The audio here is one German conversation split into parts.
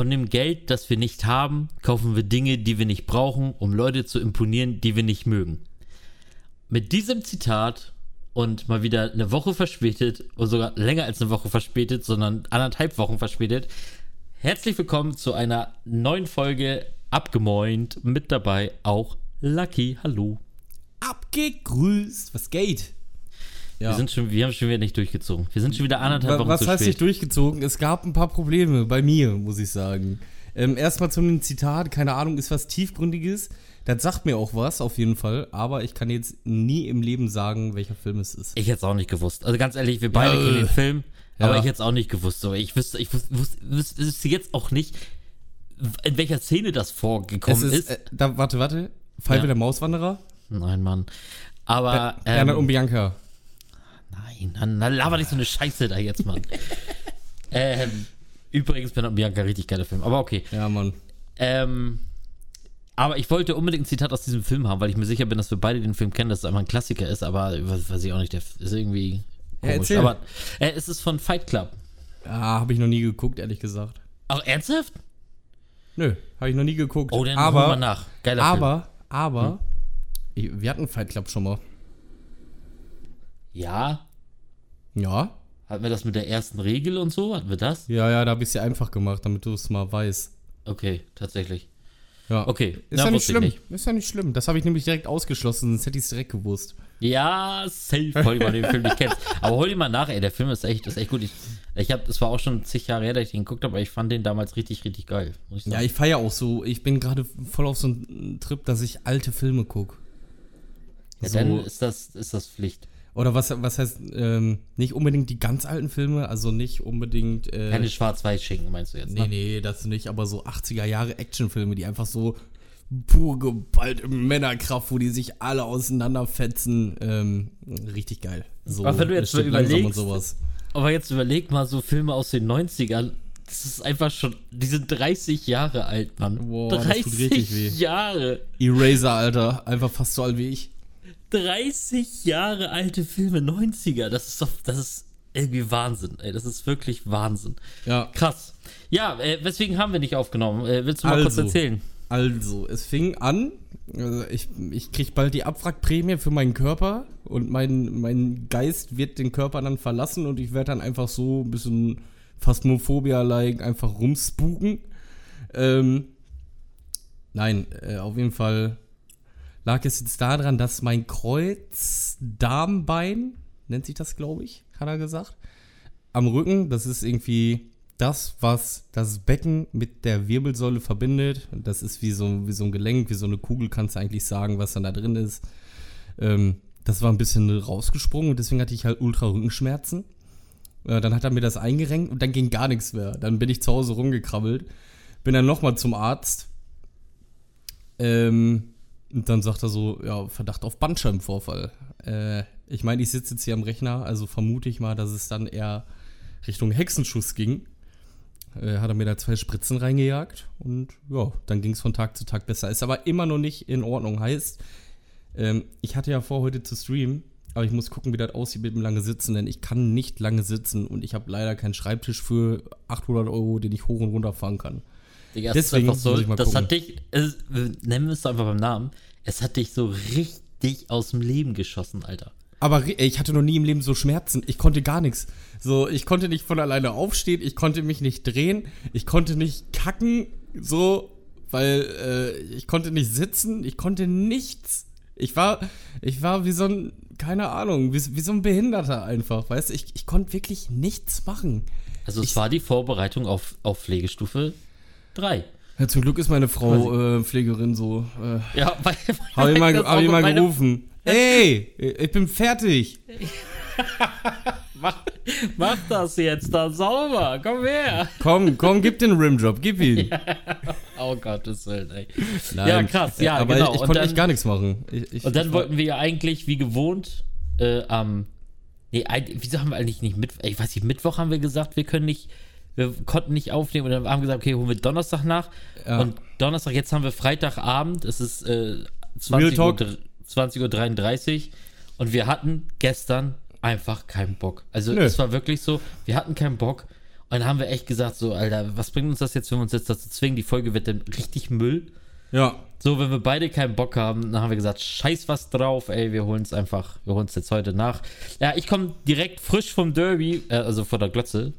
von dem Geld, das wir nicht haben, kaufen wir Dinge, die wir nicht brauchen, um Leute zu imponieren, die wir nicht mögen. Mit diesem Zitat und mal wieder eine Woche verspätet, oder sogar länger als eine Woche verspätet, sondern anderthalb Wochen verspätet, herzlich willkommen zu einer neuen Folge Abgemoint. Mit dabei auch Lucky. Hallo. Abgegrüßt. Was geht? Wir, sind schon, wir haben schon wieder nicht durchgezogen. Wir sind schon wieder anderthalb Wochen Was zu heißt spät. nicht durchgezogen? Es gab ein paar Probleme bei mir, muss ich sagen. Ähm, erstmal zum Zitat, keine Ahnung, ist was Tiefgründiges. Das sagt mir auch was, auf jeden Fall. Aber ich kann jetzt nie im Leben sagen, welcher Film es ist. Ich hätte es auch nicht gewusst. Also ganz ehrlich, wir beide Ja, kennen den Film, Ja. aber ich hätte es auch nicht gewusst. So, ich wüsste, ich wüsste, wüsste, wüsste, jetzt auch nicht, in welcher Szene das vorgekommen es ist. ist, äh, da, warte, warte. Pfeife Ja. der Mauswanderer? Nein, Mann. Aber Bernhard und ähm, Bianca. Nein, dann, dann laber nicht so eine Scheiße da jetzt, Mann. ähm, übrigens, Bernhard und Bianca, richtig geiler Film. Aber okay. Ja, Mann. Ähm, aber ich wollte unbedingt ein Zitat aus diesem Film haben, weil ich mir sicher bin, dass wir beide den Film kennen, dass es einfach ein Klassiker ist, aber weiß, ich auch nicht, der ist irgendwie Ja, komisch. erzähl. aber äh, es ist von Fight Club. Ja, habe ich noch nie geguckt, ehrlich gesagt. Auch ernsthaft? Nö, habe ich noch nie geguckt. Oh, dann aber, wir nach. Geiler Film. aber, aber, ich, wir hatten Fight Club schon mal. Ja. Ja, Hatten wir das mit der ersten Regel und so? Hatten wir das? ja, ja, da habe ich es dir einfach gemacht, damit du es mal weißt. Okay, tatsächlich. Ja. Okay, Ist na, ja nicht schlimm. nicht. Ist ja nicht schlimm. Das habe ich nämlich direkt ausgeschlossen, sonst hätte ich es direkt gewusst. Ja, safe, weil du den Film nicht kennst. Aber hol ihn mal nach, ey. Der Film ist echt, ist echt gut. Ich, ich habe, es war auch schon zig Jahre her, dass ich den geguckt habe, aber ich fand den damals richtig, richtig geil. Muss ich sagen. Ja, ich feiere auch so. Ich bin gerade voll auf so einem Trip, dass ich alte Filme gucke. ja, so- dann ist das, ist das Pflicht. Oder was, was heißt, ähm, nicht unbedingt die ganz alten Filme, also nicht unbedingt. Äh, Keine Schwarz-Weiß-Schinken, meinst du jetzt? nee, Ne? nee, das nicht, aber so 80er Jahre Actionfilme, die einfach so pure geballte Männerkraft, wo die sich alle auseinanderfetzen. Ähm, richtig geil. So Aber wenn du jetzt mal überlegst-. Aber jetzt überleg mal so Filme aus den 90ern. Das ist einfach schon, die sind 30 Jahre alt, Mann. Das 30 tut richtig weh. Jahre. Eraser, Alter. Einfach fast so alt wie ich. 30 Jahre alte Filme, 90er. Das ist doch, das ist irgendwie Wahnsinn, ey. Das ist wirklich Wahnsinn. Ja. Krass. Ja, äh, weswegen haben wir nicht aufgenommen? Äh, willst du mal kurz Also. erzählen? Also, es fing an, also ich, ich krieg bald die Abwrackprämie für meinen Körper und mein, mein Geist wird den Körper dann verlassen und ich werde dann einfach so ein bisschen Phasmophobia-like einfach rumspuken. Ähm, nein, äh, auf jeden Fall lag es jetzt daran, dass mein Kreuzdarmbein, nennt sich das, glaube ich, hat er gesagt, am Rücken, das ist irgendwie das, was das Becken mit der Wirbelsäule verbindet. Und Das ist wie so, wie so ein Gelenk, wie so eine Kugel, kannst du eigentlich sagen, was dann da drin ist. Ähm, das war ein bisschen rausgesprungen und deswegen hatte ich halt ultra Rückenschmerzen. Äh, dann hat er mir das eingerenkt und dann ging gar nichts mehr. Dann bin ich zu Hause rumgekrabbelt, bin dann nochmal zum Arzt. Ähm, und dann sagt er so, ja, Verdacht auf Bandscheibenvorfall. Äh, ich meine, ich sitze jetzt hier am Rechner, also vermute ich mal, dass es dann eher Richtung Hexenschuss ging. Äh, hat er mir da zwei Spritzen reingejagt und ja, dann ging es von Tag zu Tag besser. Ist aber immer noch nicht in Ordnung. Heißt, ähm, ich hatte ja vor, heute zu streamen, aber ich muss gucken, wie das aussieht mit dem lange Sitzen, denn ich kann nicht lange sitzen und ich habe leider keinen Schreibtisch für 800 Euro, den ich hoch und runter fahren kann. Digga, Deswegen so, ich das gucken. hat dich, es, nennen wir es einfach beim Namen, es hat dich so richtig aus dem Leben geschossen, Alter. Aber ich hatte noch nie im Leben so Schmerzen. Ich konnte gar nichts. So, ich konnte nicht von alleine aufstehen, ich konnte mich nicht drehen, ich konnte nicht kacken, so, weil äh, ich konnte nicht sitzen, ich konnte nichts. Ich war, ich war wie so ein, keine Ahnung, wie, wie so ein Behinderter einfach, weißt du? Ich, ich konnte wirklich nichts machen. Also es war die Vorbereitung auf, auf Pflegestufe 3. Ja, zum Glück ist meine Frau äh, Pflegerin so. Äh, Ja, weil, hab ich mal, hab ich mal meine- gerufen. Ey, ich bin fertig. Mach, mach das jetzt da sauber, komm her. Komm, komm, gib den Rimjob, gib ihn. Oh Gottes Willen, ey. Nein, Ja, krass, ja, aber genau. ich, ich konnte echt gar nichts machen. Ich, ich, Und dann wollten wir ja eigentlich, wie gewohnt, äh, am. nee, eig- wieso haben wir eigentlich nicht Mittwoch? Ich weiß nicht, Mittwoch haben wir gesagt, wir können nicht. Wir konnten nicht aufnehmen und dann haben wir gesagt, okay, holen wir Donnerstag nach. Ja. Und Donnerstag, jetzt haben wir Freitagabend, es ist äh, Real 20 Uhr, Talk. 20 Uhr 33 und wir hatten gestern einfach keinen Bock. Also Nö. es war wirklich so, wir hatten keinen Bock Und dann haben wir echt gesagt, so, Alter, was bringt uns das jetzt, wenn wir uns jetzt dazu zwingen? Die Folge wird dann richtig Müll. Ja. So, wenn wir beide keinen Bock haben, dann haben wir gesagt, scheiß was drauf, ey, wir holen es einfach, wir holen es jetzt heute nach. Ja, ich komme direkt frisch vom Derby, äh, also vor der Glotze.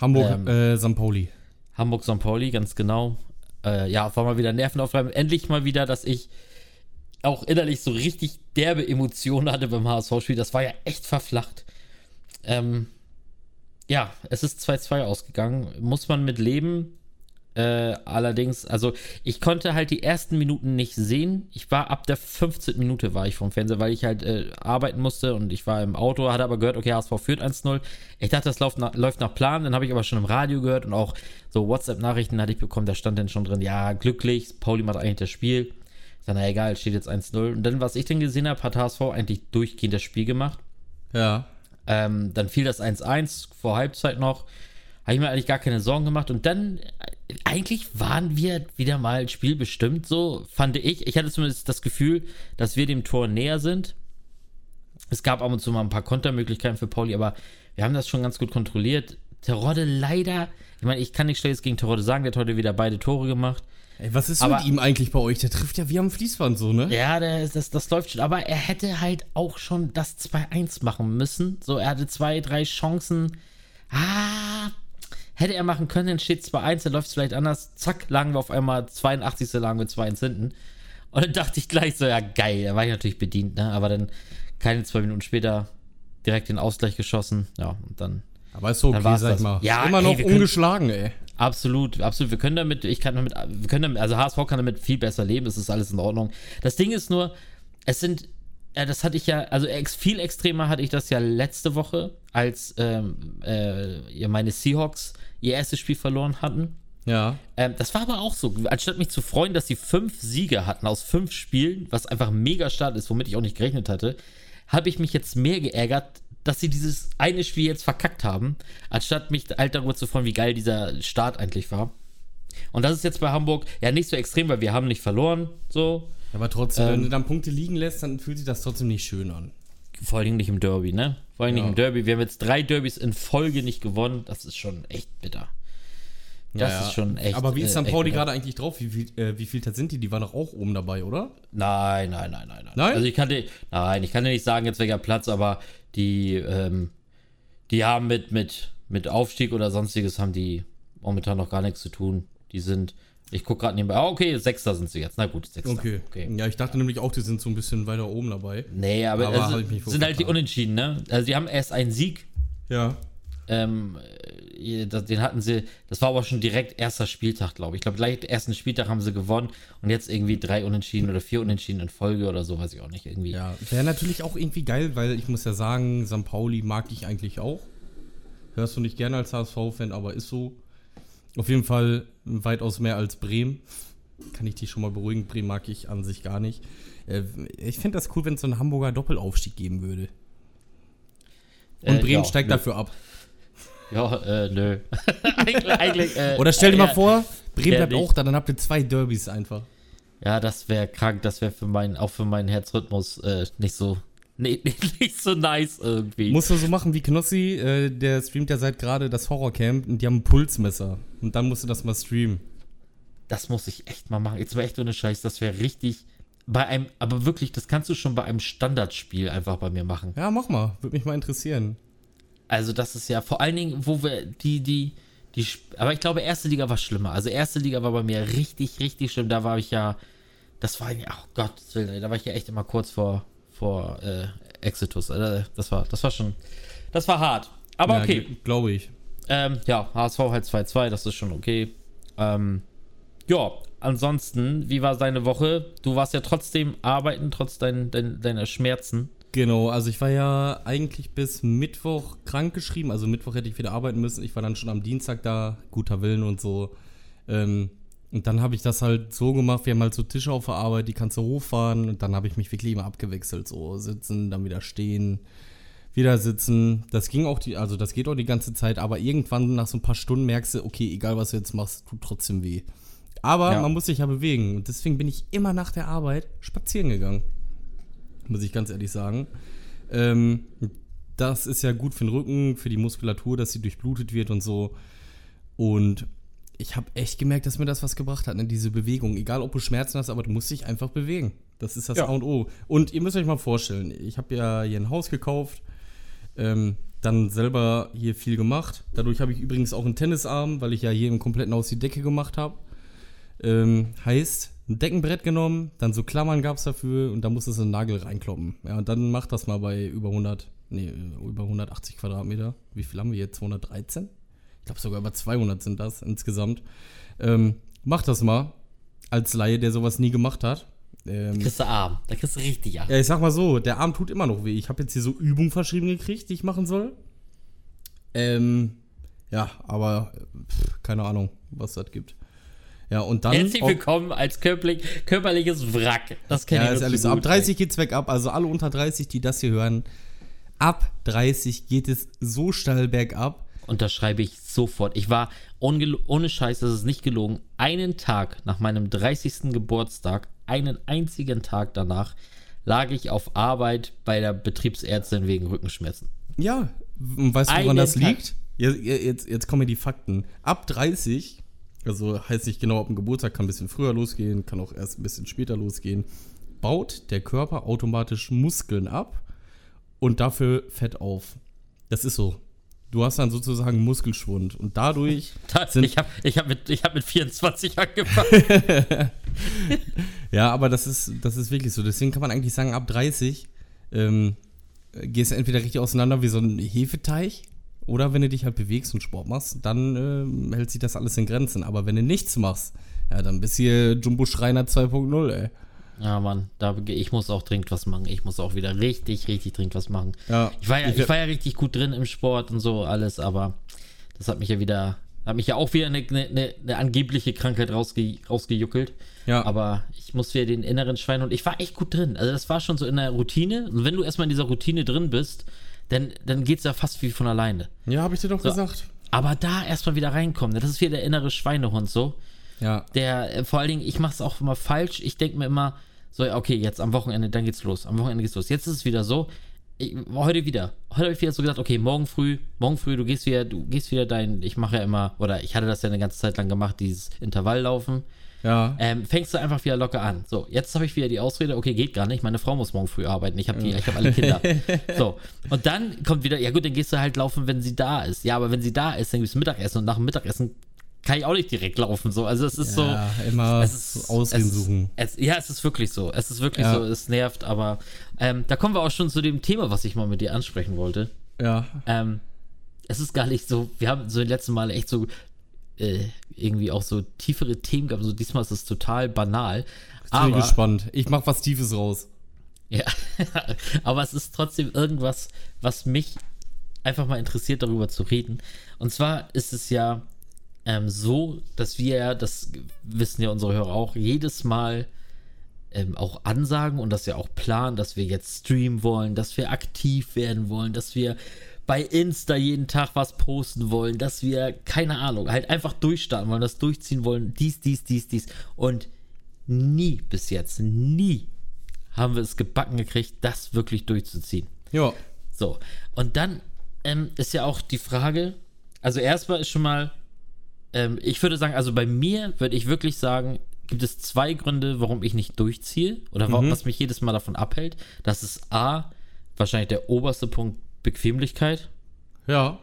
Hamburg, Ähm. äh, St. Pauli. Hamburg St. Pauli, ganz genau. Äh, ja, war mal wieder Nerven aufreiben. Endlich mal wieder, dass ich auch innerlich so richtig derbe Emotionen hatte beim HSV-Spiel. Das war ja echt verflacht. Ähm, ja, es ist 2-2 ausgegangen. Muss man mit leben. Äh, allerdings, also ich konnte halt die ersten Minuten nicht sehen. Ich war ab der 15. Minute war ich vom Fernseher, weil ich halt äh, arbeiten musste und ich war im Auto, hatte aber gehört, okay, HSV führt 1-0. Ich dachte, das läuft nach, läuft nach Plan, dann habe ich aber schon im Radio gehört und auch so WhatsApp-Nachrichten hatte ich bekommen, da stand dann schon drin, ja, glücklich, Pauli macht eigentlich das Spiel. Ich sag, na egal, steht jetzt 1-0. Und dann, was ich denn gesehen habe, hat HSV eigentlich durchgehend das Spiel gemacht. Ja. Ähm, dann fiel das 1-1 vor Halbzeit noch. Habe ich mir eigentlich gar keine Sorgen gemacht. Und dann, eigentlich waren wir wieder mal spielbestimmt, so fand ich. Ich hatte zumindest das Gefühl, dass wir dem Tor näher sind. Es gab ab und zu mal ein paar Kontermöglichkeiten für Pauli, aber wir haben das schon ganz gut kontrolliert. Terodde leider, ich meine, ich kann nicht schlechtes gegen Terodde sagen, der hat heute wieder beide Tore gemacht. Ey, was ist Aber- mit ihm eigentlich bei euch? Der trifft ja wie am Fließband so, ne? Ja, der, das, das läuft schon. Aber er hätte halt auch schon das 2-1 machen müssen. So, er hatte zwei, drei Chancen. Ah, hätte er machen können, dann steht 2-1, dann läuft es vielleicht anders. Zack, lagen wir auf einmal 82. lagen wir 2-1 hinten. Und dann dachte ich gleich so, ja geil, da war ich natürlich bedient, ne? Aber dann keine zwei Minuten später direkt den Ausgleich geschossen. Ja, und dann Aber ist so okay, sag das. ich mal. Ja, immer ey, noch wir können- ungeschlagen, ey. Absolut, absolut. Wir können damit, ich kann damit, wir können damit, also HSV kann damit viel besser leben, es ist alles in Ordnung. Das Ding ist nur, es sind, ja, das hatte ich ja, also viel extremer hatte ich das ja letzte Woche, als ähm, äh, meine Seahawks ihr erstes Spiel verloren hatten. Ja. Ähm, das war aber auch so. Anstatt mich zu freuen, dass sie fünf Siege hatten aus fünf Spielen, was einfach ein mega Start ist, womit ich auch nicht gerechnet hatte, habe ich mich jetzt mehr geärgert, dass sie dieses eine Spiel jetzt verkackt haben, anstatt mich halt darüber zu freuen, wie geil dieser Start eigentlich war. Und das ist jetzt bei Hamburg ja nicht so extrem, weil wir haben nicht verloren, so. Aber trotzdem, Ähm. wenn du dann Punkte liegen lässt, dann fühlt sich das trotzdem nicht schön an. Vor allen Dingen nicht im Derby, ne? Vor Dingen Ja. im Derby. Wir haben jetzt drei Derbys in Folge nicht gewonnen. Das ist schon echt bitter. Das Ja, ja. ist schon echt. Aber wie ist äh, St. Pauli gerade eigentlich drauf? Wie viel, äh, wie viel sind die? Die waren doch auch oben dabei, oder? Nein, nein, nein, nein, nein. Nein? Also ich kann dir, nein, ich kann dir nicht sagen, jetzt welcher Platz, aber die, ähm, die haben mit, mit, mit Aufstieg oder sonstiges haben die momentan noch gar nichts zu tun. Die sind, ich gucke gerade nebenbei, ah, okay, Sechster sind sie jetzt. Na gut, Sechster. Okay. Ja, ich dachte nämlich auch, die sind so ein bisschen weiter oben dabei. Nee, aber, Aber wohl sind halt die. Unentschieden, ne? Also die haben erst einen Sieg, Ja. ähm, äh, den hatten sie, das war aber schon direkt erster Spieltag, glaube ich. Ich glaube, gleich ersten Spieltag haben sie gewonnen und jetzt irgendwie drei Unentschieden oder vier Unentschieden in Folge oder so, weiß ich auch nicht, irgendwie. Ja, wäre natürlich auch irgendwie geil, weil ich muss ja sagen, St. Pauli mag ich eigentlich auch. Hörst du nicht gerne als HSV-Fan, aber ist so. Auf jeden Fall weitaus mehr als Bremen. Kann ich dich schon mal beruhigen. Bremen mag ich an sich gar nicht. Äh, Ich fände das cool, wenn es so einen Hamburger Doppelaufstieg geben würde. Und Äh, Bremen ja, steigt nö. dafür ab. Ja, äh, nö. eigentlich, eigentlich, äh, Oder stell dir mal ja, vor, Bremen bleibt nicht. auch da, dann habt ihr zwei Derbys einfach. Ja, das wäre krank, das wäre für meinen, auch für meinen Herzrhythmus äh, nicht so, nee, nicht so nice irgendwie. Musst du so machen wie Knossi, äh, der streamt ja seit gerade das Horrorcamp und die haben ein Pulsmesser. Und dann musst du das mal streamen. das muss ich echt mal machen. Jetzt mal echt ohne Scheiß, das wäre richtig. Bei einem, aber wirklich, das kannst du schon bei einem Standardspiel einfach bei mir machen. Ja, mach mal. Würde mich mal interessieren. Also, das ist ja vor allen Dingen, wo wir die, die, die, aber ich glaube, erste Liga war schlimmer. Also, erste Liga war bei mir richtig, richtig schlimm. Da war ich ja, das war ja, oh Gott, da war ich ja echt immer kurz vor, vor äh, Exitus. Äh, Das war, das war schon, das war hart. Aber ja, okay. Glaube ich. Ähm, ja, HSV halt 2-2, das ist schon okay. Ähm, ja, ansonsten, wie war seine Woche? Du warst ja trotzdem arbeiten, trotz dein, dein, deiner Schmerzen. Genau, also ich war ja eigentlich bis Mittwoch krankgeschrieben. Also Mittwoch hätte ich wieder arbeiten müssen. Ich war dann schon am Dienstag da, guter Willen und so. Ähm, und dann habe ich das halt so gemacht, wir haben halt so Tische auf der Arbeit, die kannst du hochfahren. Und dann habe ich mich wirklich immer abgewechselt. So sitzen, dann wieder stehen, wieder sitzen. Das ging auch, die, also das geht auch die ganze Zeit. Aber irgendwann nach so ein paar Stunden merkst du, okay, egal was du jetzt machst, tut trotzdem weh. Aber Ja. man muss sich ja bewegen. Und deswegen bin ich immer nach der Arbeit spazieren gegangen muss ich ganz ehrlich sagen. Ähm, das ist ja gut für den Rücken, für die Muskulatur, dass sie durchblutet wird und so. Und ich habe echt gemerkt, dass mir das was gebracht hat, ne? diese Bewegung. Egal, ob du Schmerzen hast, aber du musst dich einfach bewegen. Das ist das Ja. A und O. Und ihr müsst euch mal vorstellen, ich habe ja hier ein Haus gekauft, ähm, dann selber hier viel gemacht. Dadurch habe ich übrigens auch einen Tennisarm, weil ich ja hier im kompletten Haus die Decke gemacht habe. Ähm, heißt, ein Deckenbrett genommen, dann so Klammern gab es dafür und da musstest du einen Nagel reinkloppen. Ja, und dann mach das mal bei über 100, nee, über 180 Quadratmeter. Wie viel haben wir jetzt? 213? Ich glaube sogar über 200 sind das insgesamt. Ähm, mach das mal als Laie, der sowas nie gemacht hat. Ähm, Kriegst du Arm. Da kriegst du richtig Arm. ja, ich sag mal so, der Arm tut immer noch weh. Ich habe jetzt hier so Übungen verschrieben gekriegt, die ich machen soll. Ähm, ja, aber pff, keine Ahnung, was das gibt. Ja, und dann. Herzlich willkommen als körperlich, körperliches Wrack. Das kenne ja, ich zu so. Ab gut, 30 geht's weg ab. Also alle unter 30, die das hier hören. Ab 30 geht es so steil bergab. Unterschreibe ich sofort. Ich war ohne Scheiß, das ist nicht gelogen, einen Tag nach meinem 30. Geburtstag, einen einzigen Tag danach, lag ich auf Arbeit bei der Betriebsärztin wegen Rückenschmerzen. Ja, und weißt du, woran das Tag. liegt? Ja, Jetzt, jetzt kommen die Fakten. Ab 30, also heißt nicht genau, ab dem Geburtstag kann ein bisschen früher losgehen, kann auch erst ein bisschen später losgehen, baut der Körper automatisch Muskeln ab und dafür Fett auf. Das ist so. Du hast dann sozusagen Muskelschwund und dadurch Da, sind ich habe ich hab mit, ich hab mit 24 angefangen. Ja, aber das ist, das ist wirklich so. Deswegen kann man eigentlich sagen, ab 30 ähm, gehst du entweder richtig auseinander wie so ein Hefeteig oder wenn du dich halt bewegst und Sport machst, dann ähm, hält sich das alles in Grenzen. Aber wenn du nichts machst, ja, dann bist du hier Jumbo Schreiner 2.0, ey. Ja, Mann, da, ich muss auch dringend was machen. Ich muss auch wieder richtig, richtig dringend was machen. Ja, Ich war, ja, ich- ich war ja richtig gut drin im Sport und so alles, aber das hat mich ja wieder, hat mich ja auch wieder eine, eine, eine angebliche Krankheit rausge, rausgejuckelt. Ja. Aber ich muss wieder den inneren Schwein und ich war echt gut drin. Also das war schon so in der Routine. Und wenn du erstmal in dieser Routine drin bist, dann, dann geht es ja fast wie von alleine. Ja, habe ich dir doch So. gesagt. Aber da erstmal wieder reinkommen, das ist wieder der innere Schweinehund so. Ja. Der, äh, vor allen Dingen, ich mache es auch immer falsch. Ich denke mir immer, so, okay, jetzt am Wochenende, dann geht's los. Am Wochenende geht's los. Jetzt ist es wieder so. Ich, heute wieder. Heute habe ich wieder so gesagt, okay, morgen früh, morgen früh, du gehst wieder, du gehst wieder dein, ich mache ja immer, oder ich hatte das ja eine ganze Zeit lang gemacht, dieses Intervalllaufen. Ja. Ähm, fängst du einfach wieder locker an. So, jetzt habe ich wieder die Ausrede, okay, geht gar nicht, meine Frau muss morgen früh arbeiten, ich habe die, ich habe alle Kinder. so, und dann kommt wieder, ja gut, dann gehst du halt laufen, wenn sie da ist. Ja, aber wenn sie da ist, dann gibt's Mittagessen und nach dem Mittagessen kann ich auch nicht direkt laufen. So, also es ist so. ja, immer Es ist, so Ausreden suchen. Es, ja, es ist wirklich so. Es ist wirklich Ja. so. Es nervt, aber ähm, da kommen wir auch schon zu dem Thema, was ich mal mit dir ansprechen wollte. Ja. Ähm, es ist gar nicht so. Wir haben so die letzten Male echt so äh, irgendwie auch so tiefere Themen gehabt. So diesmal ist es total banal. Bin ich Aber, gespannt. Ich mach was Tiefes raus. ja, aber es ist trotzdem irgendwas, was mich einfach mal interessiert, darüber zu reden. Und zwar ist es ja ähm, so, dass wir ja, das wissen ja unsere Hörer auch, jedes Mal ähm, auch ansagen und das ja auch planen, dass wir jetzt streamen wollen, dass wir aktiv werden wollen, dass wir bei Insta jeden Tag was posten wollen, dass wir, keine Ahnung, halt einfach durchstarten wollen, das durchziehen wollen, dies, dies, dies, dies. Und nie bis jetzt, nie haben wir es gebacken gekriegt, das wirklich durchzuziehen. Ja. So, und dann ähm, ist ja auch die Frage, also erstmal ist schon mal, ähm, ich würde sagen, also bei mir würde ich wirklich sagen, gibt es zwei Gründe, warum ich nicht durchziehe oder warum, was mich jedes Mal davon abhält. Das ist A, wahrscheinlich der oberste Punkt Bequemlichkeit. Ja.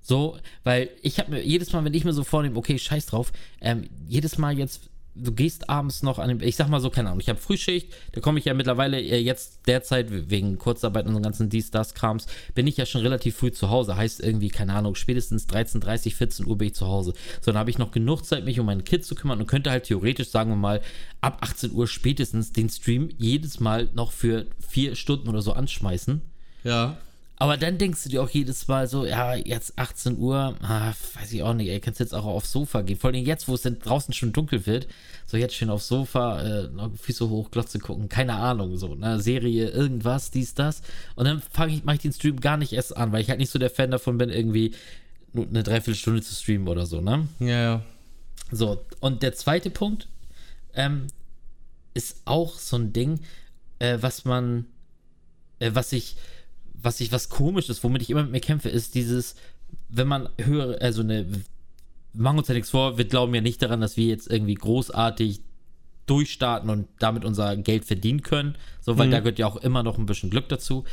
So, weil ich habe mir jedes Mal, wenn ich mir so vornehme, okay, scheiß drauf, ähm, jedes Mal jetzt, du gehst abends noch an dem, ich sag mal so, keine Ahnung, ich habe Frühschicht, da komme ich ja mittlerweile äh, jetzt derzeit wegen Kurzarbeit und so ganzen dies, das Krams, bin ich ja schon relativ früh zu Hause, heißt irgendwie, keine Ahnung, spätestens 13, 30, 14 Uhr bin ich zu Hause. So, dann habe ich noch genug Zeit, mich um meine Kids zu kümmern und könnte halt theoretisch, sagen wir mal, ab 18 Uhr spätestens den Stream jedes Mal noch für vier Stunden oder so anschmeißen. Ja. Aber dann denkst du dir auch jedes Mal so, ja, jetzt 18 Uhr, ah, weiß ich auch nicht, ey, kannst jetzt auch aufs Sofa gehen. Vor allem jetzt, wo es dann draußen schon dunkel wird, so jetzt schön aufs Sofa, äh, Füße hoch, Glotze gucken, keine Ahnung, so, ne, Serie, irgendwas, dies, das. Und dann fange ich, mache ich den Stream gar nicht erst an, weil ich halt nicht so der Fan davon bin, irgendwie nur eine Dreiviertelstunde zu streamen oder so, ne? Ja, ja. So, und der zweite Punkt ähm, ist auch so ein Ding, äh, was man, äh, was ich, was ich, was komisch ist, womit ich immer mit mir kämpfe, ist dieses, wenn man höhere, also eine, machen uns ja nichts vor, wir glauben ja nicht daran, dass wir jetzt irgendwie großartig durchstarten und damit unser Geld verdienen können, so, weil Mhm. da gehört ja auch immer noch ein bisschen Glück dazu.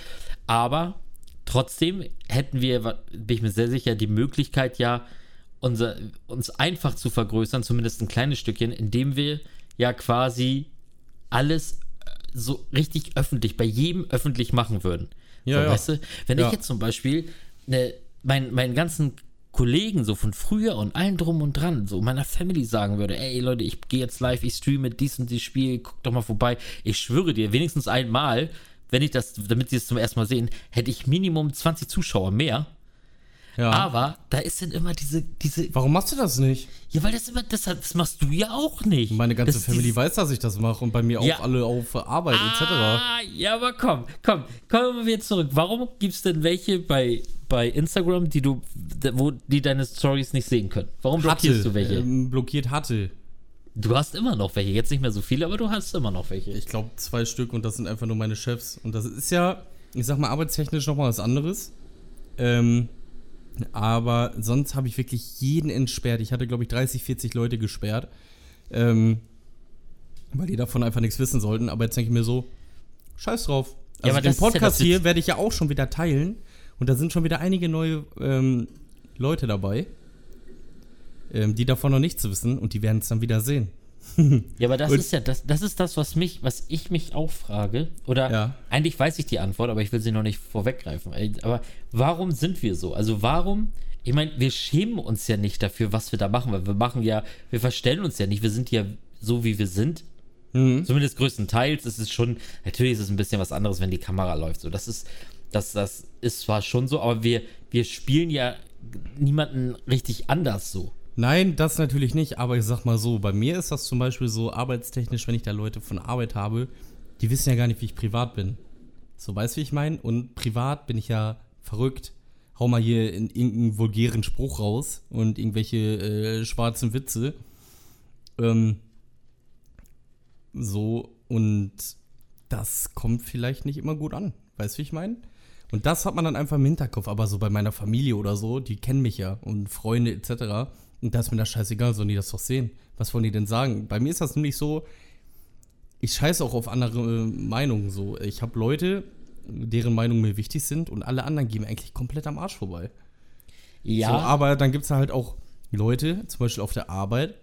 Aber trotzdem hätten wir, bin ich mir sehr sicher, die Möglichkeit ja, unser, uns einfach zu vergrößern, zumindest ein kleines Stückchen, indem wir ja quasi alles äh, so richtig öffentlich, bei jedem öffentlich machen würden. Ja, so, ja. Weißt du, wenn Ja. ich jetzt zum Beispiel ne, mein, meinen ganzen Kollegen so von früher und allen drum und dran, so meiner Family sagen würde, ey Leute, ich gehe jetzt live, ich streame dies und dieses Spiel, guck doch mal vorbei. Ich schwöre dir, wenigstens einmal, wenn ich das, damit sie es zum ersten Mal sehen, hätte ich Minimum 20 Zuschauer mehr. Ja. Aber da ist dann immer diese, diese, Warum machst du das nicht? ja, weil das immer, das, das machst du ja auch nicht. Meine ganze das, Family weiß, dass ich das mache und bei mir auch Ja. alle auf Arbeit etc. Ah, ja, aber komm, komm, kommen wir zurück. Warum gibt es denn welche bei, bei Instagram, die du, wo die deine Stories nicht sehen können? Warum blockierst du welche? Ähm, blockiert hatte. du hast immer noch welche, jetzt nicht mehr so viele, aber du hast immer noch welche. Ich glaube zwei Stück und das sind einfach nur meine Chefs. Und das ist ja, ich sag mal, arbeitstechnisch nochmal was anderes. Ähm, aber sonst habe ich wirklich jeden entsperrt. Ich hatte, glaube ich, 30, 40 Leute gesperrt. Ähm, weil die davon einfach nichts wissen sollten. Aber jetzt denke ich mir so, scheiß drauf. Ja, Also aber den ja Podcast das hier werde ich ja auch schon wieder teilen. Und da sind schon wieder einige neue ähm, Leute dabei, ähm, die davon noch nichts wissen. Und die werden es dann wieder sehen. Ja, aber das Und- ist ja, das, das ist das, was mich, was ich mich auch frage. Oder Ja. eigentlich weiß ich die Antwort, aber ich will sie noch nicht vorweggreifen. Aber warum sind wir so? Also warum, ich meine, wir schämen uns ja nicht dafür, was wir da machen, weil wir machen ja, wir verstellen uns ja nicht, wir sind ja so, wie wir sind. Mhm. Zumindest größtenteils ist es schon, natürlich ist es ein bisschen was anderes, wenn die Kamera läuft. So, das ist, das, das ist zwar schon so, aber wir, wir spielen ja niemanden richtig anders so. Nein, das natürlich nicht, aber ich sag mal so, bei mir ist das zum Beispiel so arbeitstechnisch, wenn ich da Leute von Arbeit habe, die wissen ja gar nicht, wie ich privat bin. So, weißt du, wie ich meine? Und privat bin ich ja verrückt. Hau mal hier in irgendeinen vulgären Spruch raus und irgendwelche äh, schwarzen Witze. Ähm, so, und das kommt vielleicht nicht immer gut an. Weißt du, wie ich meine? Und das hat man dann einfach im Hinterkopf. Aber so bei meiner Familie oder so, die kennen mich ja und Freunde etc. Und da ist mir das scheißegal, sollen die das doch sehen. Was wollen die denn sagen? Bei mir ist das nämlich so, ich scheiße auch auf andere äh, Meinungen so. Ich habe Leute, deren Meinungen mir wichtig sind und alle anderen gehen mir eigentlich komplett am Arsch vorbei. Ja, So, aber dann gibt es halt auch Leute, zum Beispiel auf der Arbeit,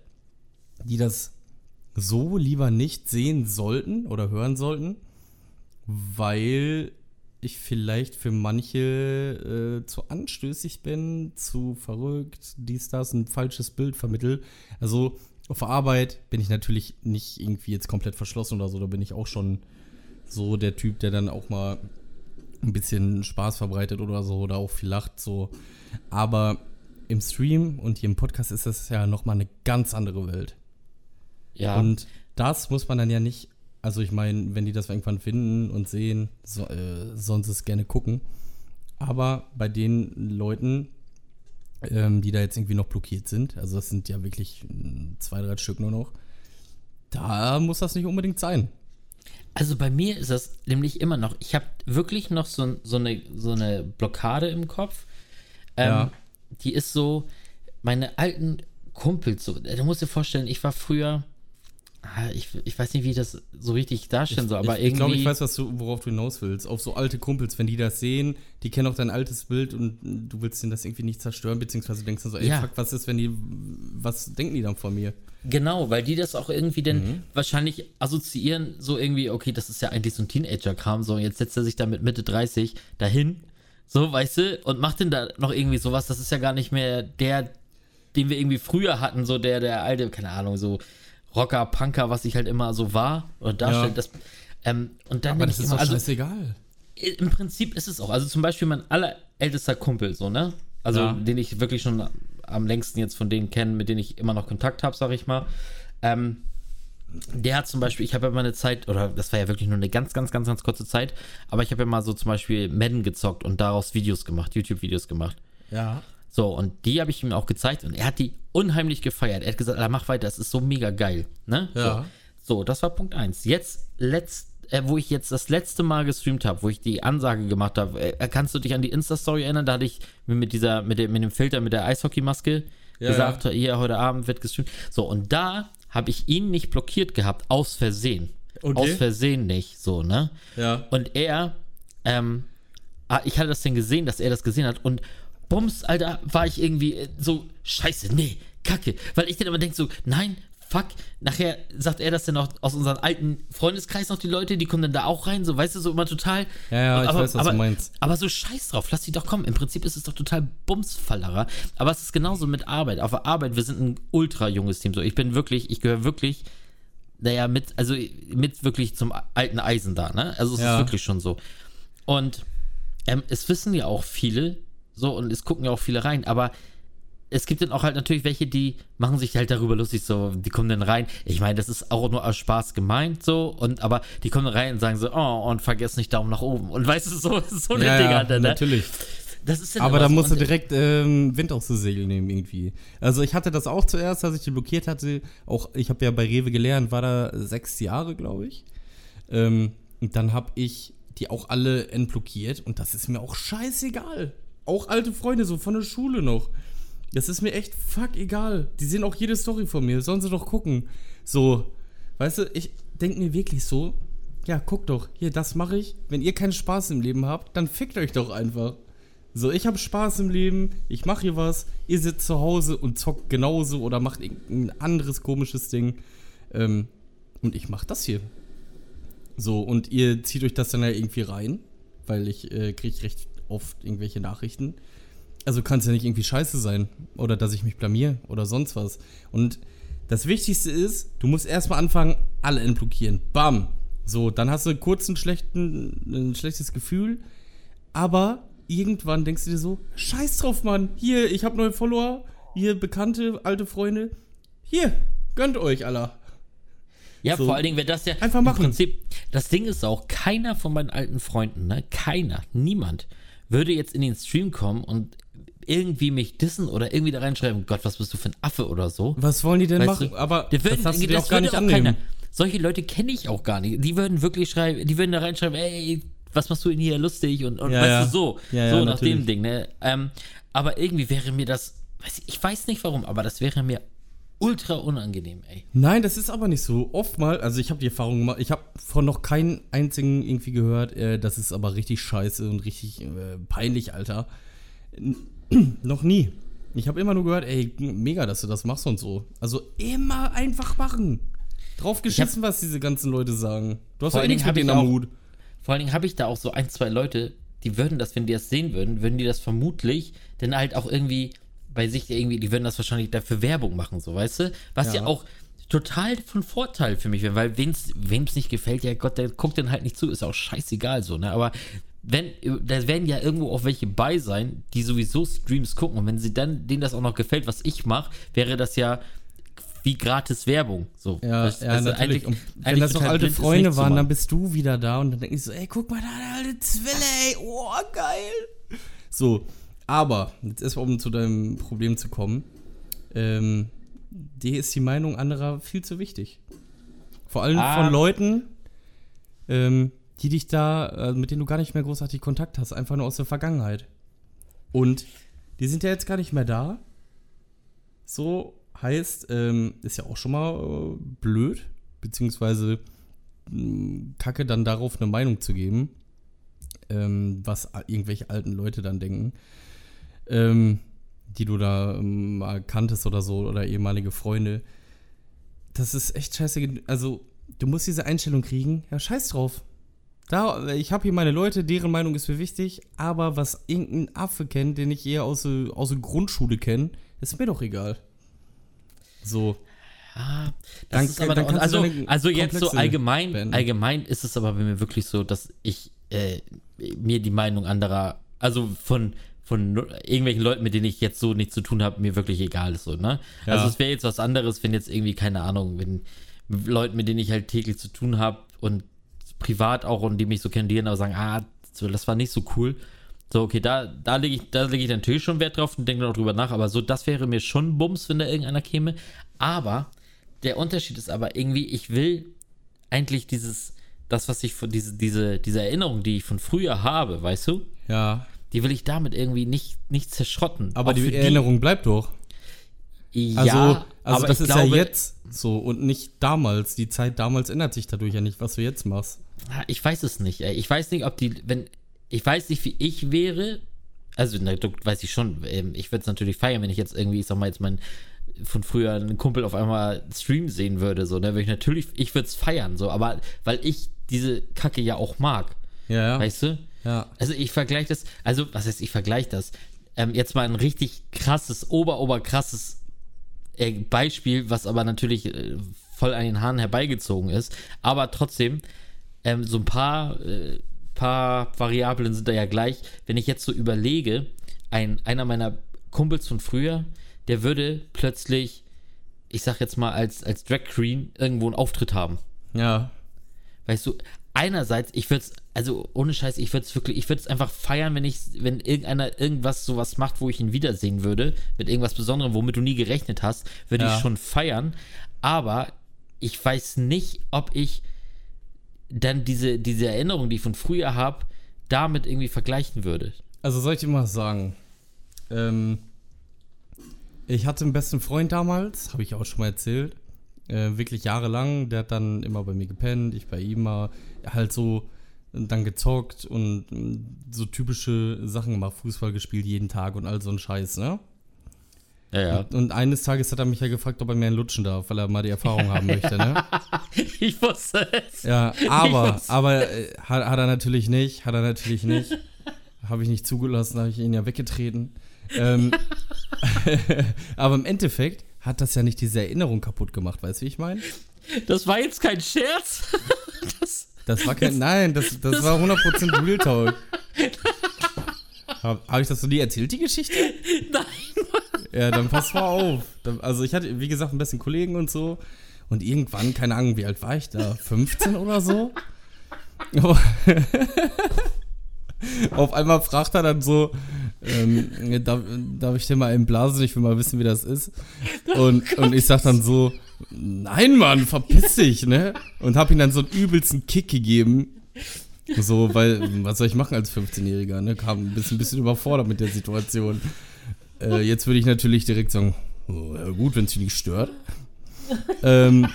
die das so lieber nicht sehen sollten oder hören sollten, weil ich vielleicht für manche äh, zu anstößig bin, zu verrückt, dies, das, ein falsches Bild vermittel. Also auf der Arbeit bin ich natürlich nicht irgendwie jetzt komplett verschlossen oder so, da bin ich auch schon so der Typ, der dann auch mal ein bisschen Spaß verbreitet oder so oder auch viel lacht so. Aber im Stream und hier im Podcast ist das ja nochmal eine ganz andere Welt. ja. Und das muss man dann ja nicht, also ich meine, wenn die das irgendwann finden und sehen, so, äh, sollen sie es gerne gucken. Aber bei den Leuten, ähm, die da jetzt irgendwie noch blockiert sind, also das sind ja wirklich mm, zwei, drei Stück nur noch, da muss das nicht unbedingt sein. Also bei mir ist das nämlich immer noch, ich habe wirklich noch so, so, eine, so eine Blockade im Kopf. Ähm, Ja. Die ist so, meine alten Kumpels, so, du musst dir vorstellen, ich war früher, ich, ich weiß nicht, wie ich das so richtig darstellen soll, aber ich, ich irgendwie. glaube, ich weiß, was du, worauf du hinaus willst. Auf so alte Kumpels, wenn die das sehen, die kennen auch dein altes Bild und du willst denen das irgendwie nicht zerstören, beziehungsweise denkst du so, ey, Ja. fuck, was ist, wenn die, was denken die dann von mir? Genau, weil die das auch irgendwie dann Mhm. wahrscheinlich assoziieren, so irgendwie, okay, das ist ja eigentlich so ein Teenager-Kram, so, jetzt setzt er sich da mit Mitte 30 dahin, so, weißt du, und macht denn da noch irgendwie sowas, das ist ja gar nicht mehr der, den wir irgendwie früher hatten, so der, der alte, keine Ahnung, so Rocker, Punker, was ich halt immer so war, oder darstellt, Ja. das, ähm, und dann Aber das ich ist immer, doch also, scheißegal. im Prinzip ist es auch. Also zum Beispiel mein allerältester Kumpel, so, ne? Also Ja. den ich wirklich schon am längsten jetzt von denen kenne, mit denen ich immer noch Kontakt habe, sag ich mal. Ähm, der hat zum Beispiel, ich habe ja mal eine Zeit, oder das war ja wirklich nur eine ganz, ganz, ganz, ganz kurze Zeit, aber ich habe ja mal so zum Beispiel Madden gezockt und daraus Videos gemacht, YouTube-Videos gemacht. Ja. So, und die habe ich ihm auch gezeigt und er hat die unheimlich gefeiert. Er hat gesagt, mach weiter, das ist so mega geil. Ne? Ja. So. so, das war Punkt eins. Jetzt, letzt, äh, wo ich jetzt das letzte Mal gestreamt habe, wo ich die Ansage gemacht habe, äh, kannst du dich an die Insta-Story erinnern? Da hatte ich mit dieser, mit dem, mit dem Filter, mit der Eishockeymaske Ja, gesagt, hier, heute Abend wird gestreamt. So, und da habe ich ihn nicht blockiert gehabt, aus Versehen. Okay. Aus Versehen nicht, so, ne? Ja. Und er, ähm, ah, ich hatte das denn gesehen, dass er das gesehen hat und bums, Alter, war ich irgendwie äh, so, scheiße, nee, kacke. Weil ich dann immer denke so, nein, fuck, nachher sagt er das dann auch aus unserem alten Freundeskreis noch die Leute, die kommen dann da auch rein, so, weißt du, so immer total. Ja, ja, ich aber, weiß, was aber, du meinst. Aber so scheiß drauf, lass die doch kommen. Im Prinzip ist es doch total Bumsfallerer. Aber es ist genauso mit Arbeit. Auf der Arbeit, wir sind ein ultra junges Team. So, ich bin wirklich, ich gehöre wirklich, naja, mit, also mit wirklich zum alten Eisen da, ne? Also es Ja. ist wirklich schon so. Und ähm, es wissen ja auch viele, so, und es gucken ja auch viele rein, aber es gibt dann auch halt natürlich welche, die machen sich halt darüber lustig, so, die kommen dann rein. Ich meine, das ist auch nur aus Spaß gemeint, so, und aber die kommen rein und sagen so, oh, und vergesst nicht Daumen nach oben. Und weißt du, so, so eine Ja, Dinger, ja, ne? natürlich. Das ist Aber da so. musst du direkt ähm, Wind aus den Segeln nehmen irgendwie. Also ich hatte das auch zuerst, als ich die blockiert hatte. Auch ich habe ja bei Rewe gelernt, war da sechs Jahre, glaube ich. Ähm, und dann habe ich die auch alle entblockiert und das ist mir auch scheißegal. Auch alte Freunde so von der Schule noch. Das ist mir echt fuck egal. Die sehen auch jede Story von mir. Sollen sie doch gucken. So, weißt du, ich denke mir wirklich so, ja, guck doch, hier, das mache ich. Wenn ihr keinen Spaß im Leben habt, dann fickt euch doch einfach. So, ich habe Spaß im Leben, ich mache hier was, ihr sitzt zu Hause und zockt genauso oder macht irgendein anderes komisches Ding. Ähm, und ich mache das hier. So, und ihr zieht euch das dann ja irgendwie rein, weil ich äh, kriege recht oft irgendwelche Nachrichten. Also kann es ja nicht irgendwie scheiße sein oder dass ich mich blamier oder sonst was. Und das Wichtigste ist, du musst erstmal anfangen, alle entblockieren. Bam. So, dann hast du kurz einen schlechten, ein schlechtes Gefühl, aber irgendwann denkst du dir so, scheiß drauf, Mann. Hier, ich habe neue Follower, hier bekannte, alte Freunde. Hier, gönnt euch, Allah. Ja, So. vor allen Dingen wäre das ja Einfach im machen. Prinzip. Das Ding ist auch, keiner von meinen alten Freunden, ne, keiner, niemand würde jetzt in den Stream kommen und irgendwie mich dissen oder irgendwie da reinschreiben, Gott, was bist du für ein Affe oder so. Was wollen die denn Weißt machen? du, aber die würden, das das auch gar nicht auch annehmen. keiner. Solche Leute kenne ich auch gar nicht. Die würden wirklich schreiben, die würden da reinschreiben, ey, was machst du denn hier lustig und, und Ja, weißt ja. du so, ja, so nach natürlich. dem Ding, ne? Ähm, aber irgendwie wäre mir das, weiß ich, ich weiß nicht warum, aber das wäre mir ultra unangenehm, ey. Nein, das ist aber nicht so. Oftmal, also ich habe die Erfahrung gemacht, ich habe von noch keinen einzigen irgendwie gehört, äh, das ist aber richtig scheiße und richtig äh, peinlich, Alter. N noch nie. Ich habe immer nur gehört, ey, mega, dass du das machst und so. Also immer einfach machen. Drauf geschissen, was diese ganzen Leute sagen. Du hast doch eh nichts mit hab denen ich am Hut. Vor allen Dingen habe ich da auch so ein, zwei Leute, die würden das, wenn die das sehen würden, würden die das vermutlich dann halt auch irgendwie bei sich irgendwie, die würden das wahrscheinlich dafür Werbung machen, so, weißt du? Was ja, Ja. auch total von Vorteil für mich wäre, weil wem es nicht gefällt, ja Gott, der guckt dann halt nicht zu, ist auch scheißegal so, ne? Aber wenn, da werden ja irgendwo auch welche bei sein, die sowieso Streams gucken und wenn sie dann, denen das auch noch gefällt, was ich mache, wäre das ja wie gratis Werbung. So, Ja, Weißt- ja du, natürlich. eigentlich- und wenn das noch alte blind Freunde waren, dann bist du wieder da und dann denke ich so, ey, guck mal da, der alte Zwille, ey, oh, geil. So, aber, jetzt erstmal, um zu deinem Problem zu kommen, ähm, dir ist die Meinung anderer viel zu wichtig. Vor allem Ah. von Leuten, ähm, die dich da, äh, mit denen du gar nicht mehr großartig Kontakt hast, einfach nur aus der Vergangenheit. Und die sind ja jetzt gar nicht mehr da. So heißt, ähm, ist ja auch schon mal äh, blöd, beziehungsweise mh, kacke dann darauf eine Meinung zu geben, ähm, was irgendwelche alten Leute dann denken, ähm, die du da ähm, mal kanntest oder so oder ehemalige Freunde. Das ist echt scheiße. Also, du musst diese Einstellung kriegen, ja, scheiß drauf. Da, ich habe hier meine Leute, deren Meinung ist mir wichtig, aber was irgendein Affe kennt, den ich eher aus der, aus der Grundschule kenne, ist mir doch egal. So. Ah, das Dann- ist aber dann also, also jetzt so allgemein, beenden. allgemein ist es aber bei mir wirklich so, dass ich äh, mir die Meinung anderer, also von von irgendwelchen Leuten, mit denen ich jetzt so nichts zu tun habe, mir wirklich egal ist so, ne? Ja. Also es wäre jetzt was anderes, wenn jetzt irgendwie keine Ahnung, wenn Leuten, mit denen ich halt täglich zu tun habe und privat auch und die mich so kennen, die aber sagen, ah, das war nicht so cool. So, okay, da, da lege ich, da lege ich natürlich schon Wert drauf und denke noch drüber nach, aber so, das wäre mir schon Bums, wenn da irgendeiner käme. Aber der Unterschied ist aber irgendwie, ich will eigentlich dieses, das, was ich von diese, diese, diese Erinnerung, die ich von früher habe, weißt du, Ja. Die will ich damit irgendwie nicht, nicht zerschrotten. Aber Auch die Erinnerung bleibt doch. ja, Also, also aber das ist glaube, ja jetzt so und nicht damals. Die Zeit damals ändert sich dadurch ja nicht, was du jetzt machst. Ich weiß es nicht. Ich weiß nicht, ob die, wenn, ich weiß nicht, wie ich wäre. Also, na, du weiß ich schon. ähm, Ich würde es natürlich feiern, wenn ich jetzt irgendwie, ich sag mal, jetzt mein von früher einen Kumpel auf einmal Stream sehen würde, so, ne, würde ich natürlich, ich würde es feiern, so, aber weil ich diese Kacke ja auch mag, Ja, ja. weißt du? Ja. Also ich vergleiche das, also was heißt, ich vergleiche das? Ähm, jetzt mal ein richtig krasses, ober, ober krasses äh, Beispiel, was aber natürlich äh, voll an den Haaren herbeigezogen ist, aber trotzdem, ähm, so ein paar, äh, paar Variablen sind da ja gleich. Wenn ich jetzt so überlege, ein, einer meiner Kumpels von früher, der würde plötzlich, ich sag jetzt mal, als, als Drag Queen irgendwo einen Auftritt haben. Ja. Weißt du, einerseits, ich würde es, also ohne Scheiß, ich würde es wirklich, ich würde es einfach feiern, wenn ich, wenn irgendeiner irgendwas sowas macht, wo ich ihn wiedersehen würde, mit irgendwas Besonderem, womit du nie gerechnet hast, würde Ja. ich schon feiern. Aber ich weiß nicht, ob ich dann diese, diese Erinnerung, die ich von früher habe, damit irgendwie vergleichen würde. Also soll ich dir mal sagen? Ähm, ich hatte einen besten Freund damals, habe ich auch schon mal erzählt. Äh, wirklich jahrelang. Der hat dann immer bei mir gepennt, ich bei ihm mal. Halt so dann gezockt und mm, so typische Sachen gemacht. Fußball gespielt jeden Tag und all so ein Scheiß, ne? Ja, ja. Und, und eines Tages hat er mich ja gefragt, ob er mir einen lutschen darf, weil er mal die Erfahrung haben möchte, ne? Ich wusste es. Ja, aber, aber äh, hat, hat er natürlich nicht, hat er natürlich nicht. Habe ich nicht zugelassen, habe ich ihn ja weggetreten. Ähm, aber im Endeffekt hat das ja nicht diese Erinnerung kaputt gemacht, weißt du, wie ich meine? Das war jetzt kein Scherz. Das, Das war kein, nein, das, das war 100% Real Talk. Habe hab ich das so nie erzählt, die Geschichte? nein. Ja, dann pass mal auf. Also ich hatte, wie gesagt, einen besten Kollegen und so. Und irgendwann, keine Ahnung, wie alt war ich da? 15 oder so? Auf einmal fragt er dann so, ähm, darf, darf ich dir mal einen blasen? Ich will mal wissen, wie das ist. Und, und ich sag dann so, nein, Mann, verpiss dich, ne? Und hab ihm dann so einen übelsten Kick gegeben. So, weil, was soll ich machen als 15-Jähriger, ne? Kam ein bisschen, ein bisschen überfordert mit der Situation. Äh, jetzt würde ich natürlich direkt sagen, oh, ja gut, wenn es dich nicht stört. ähm,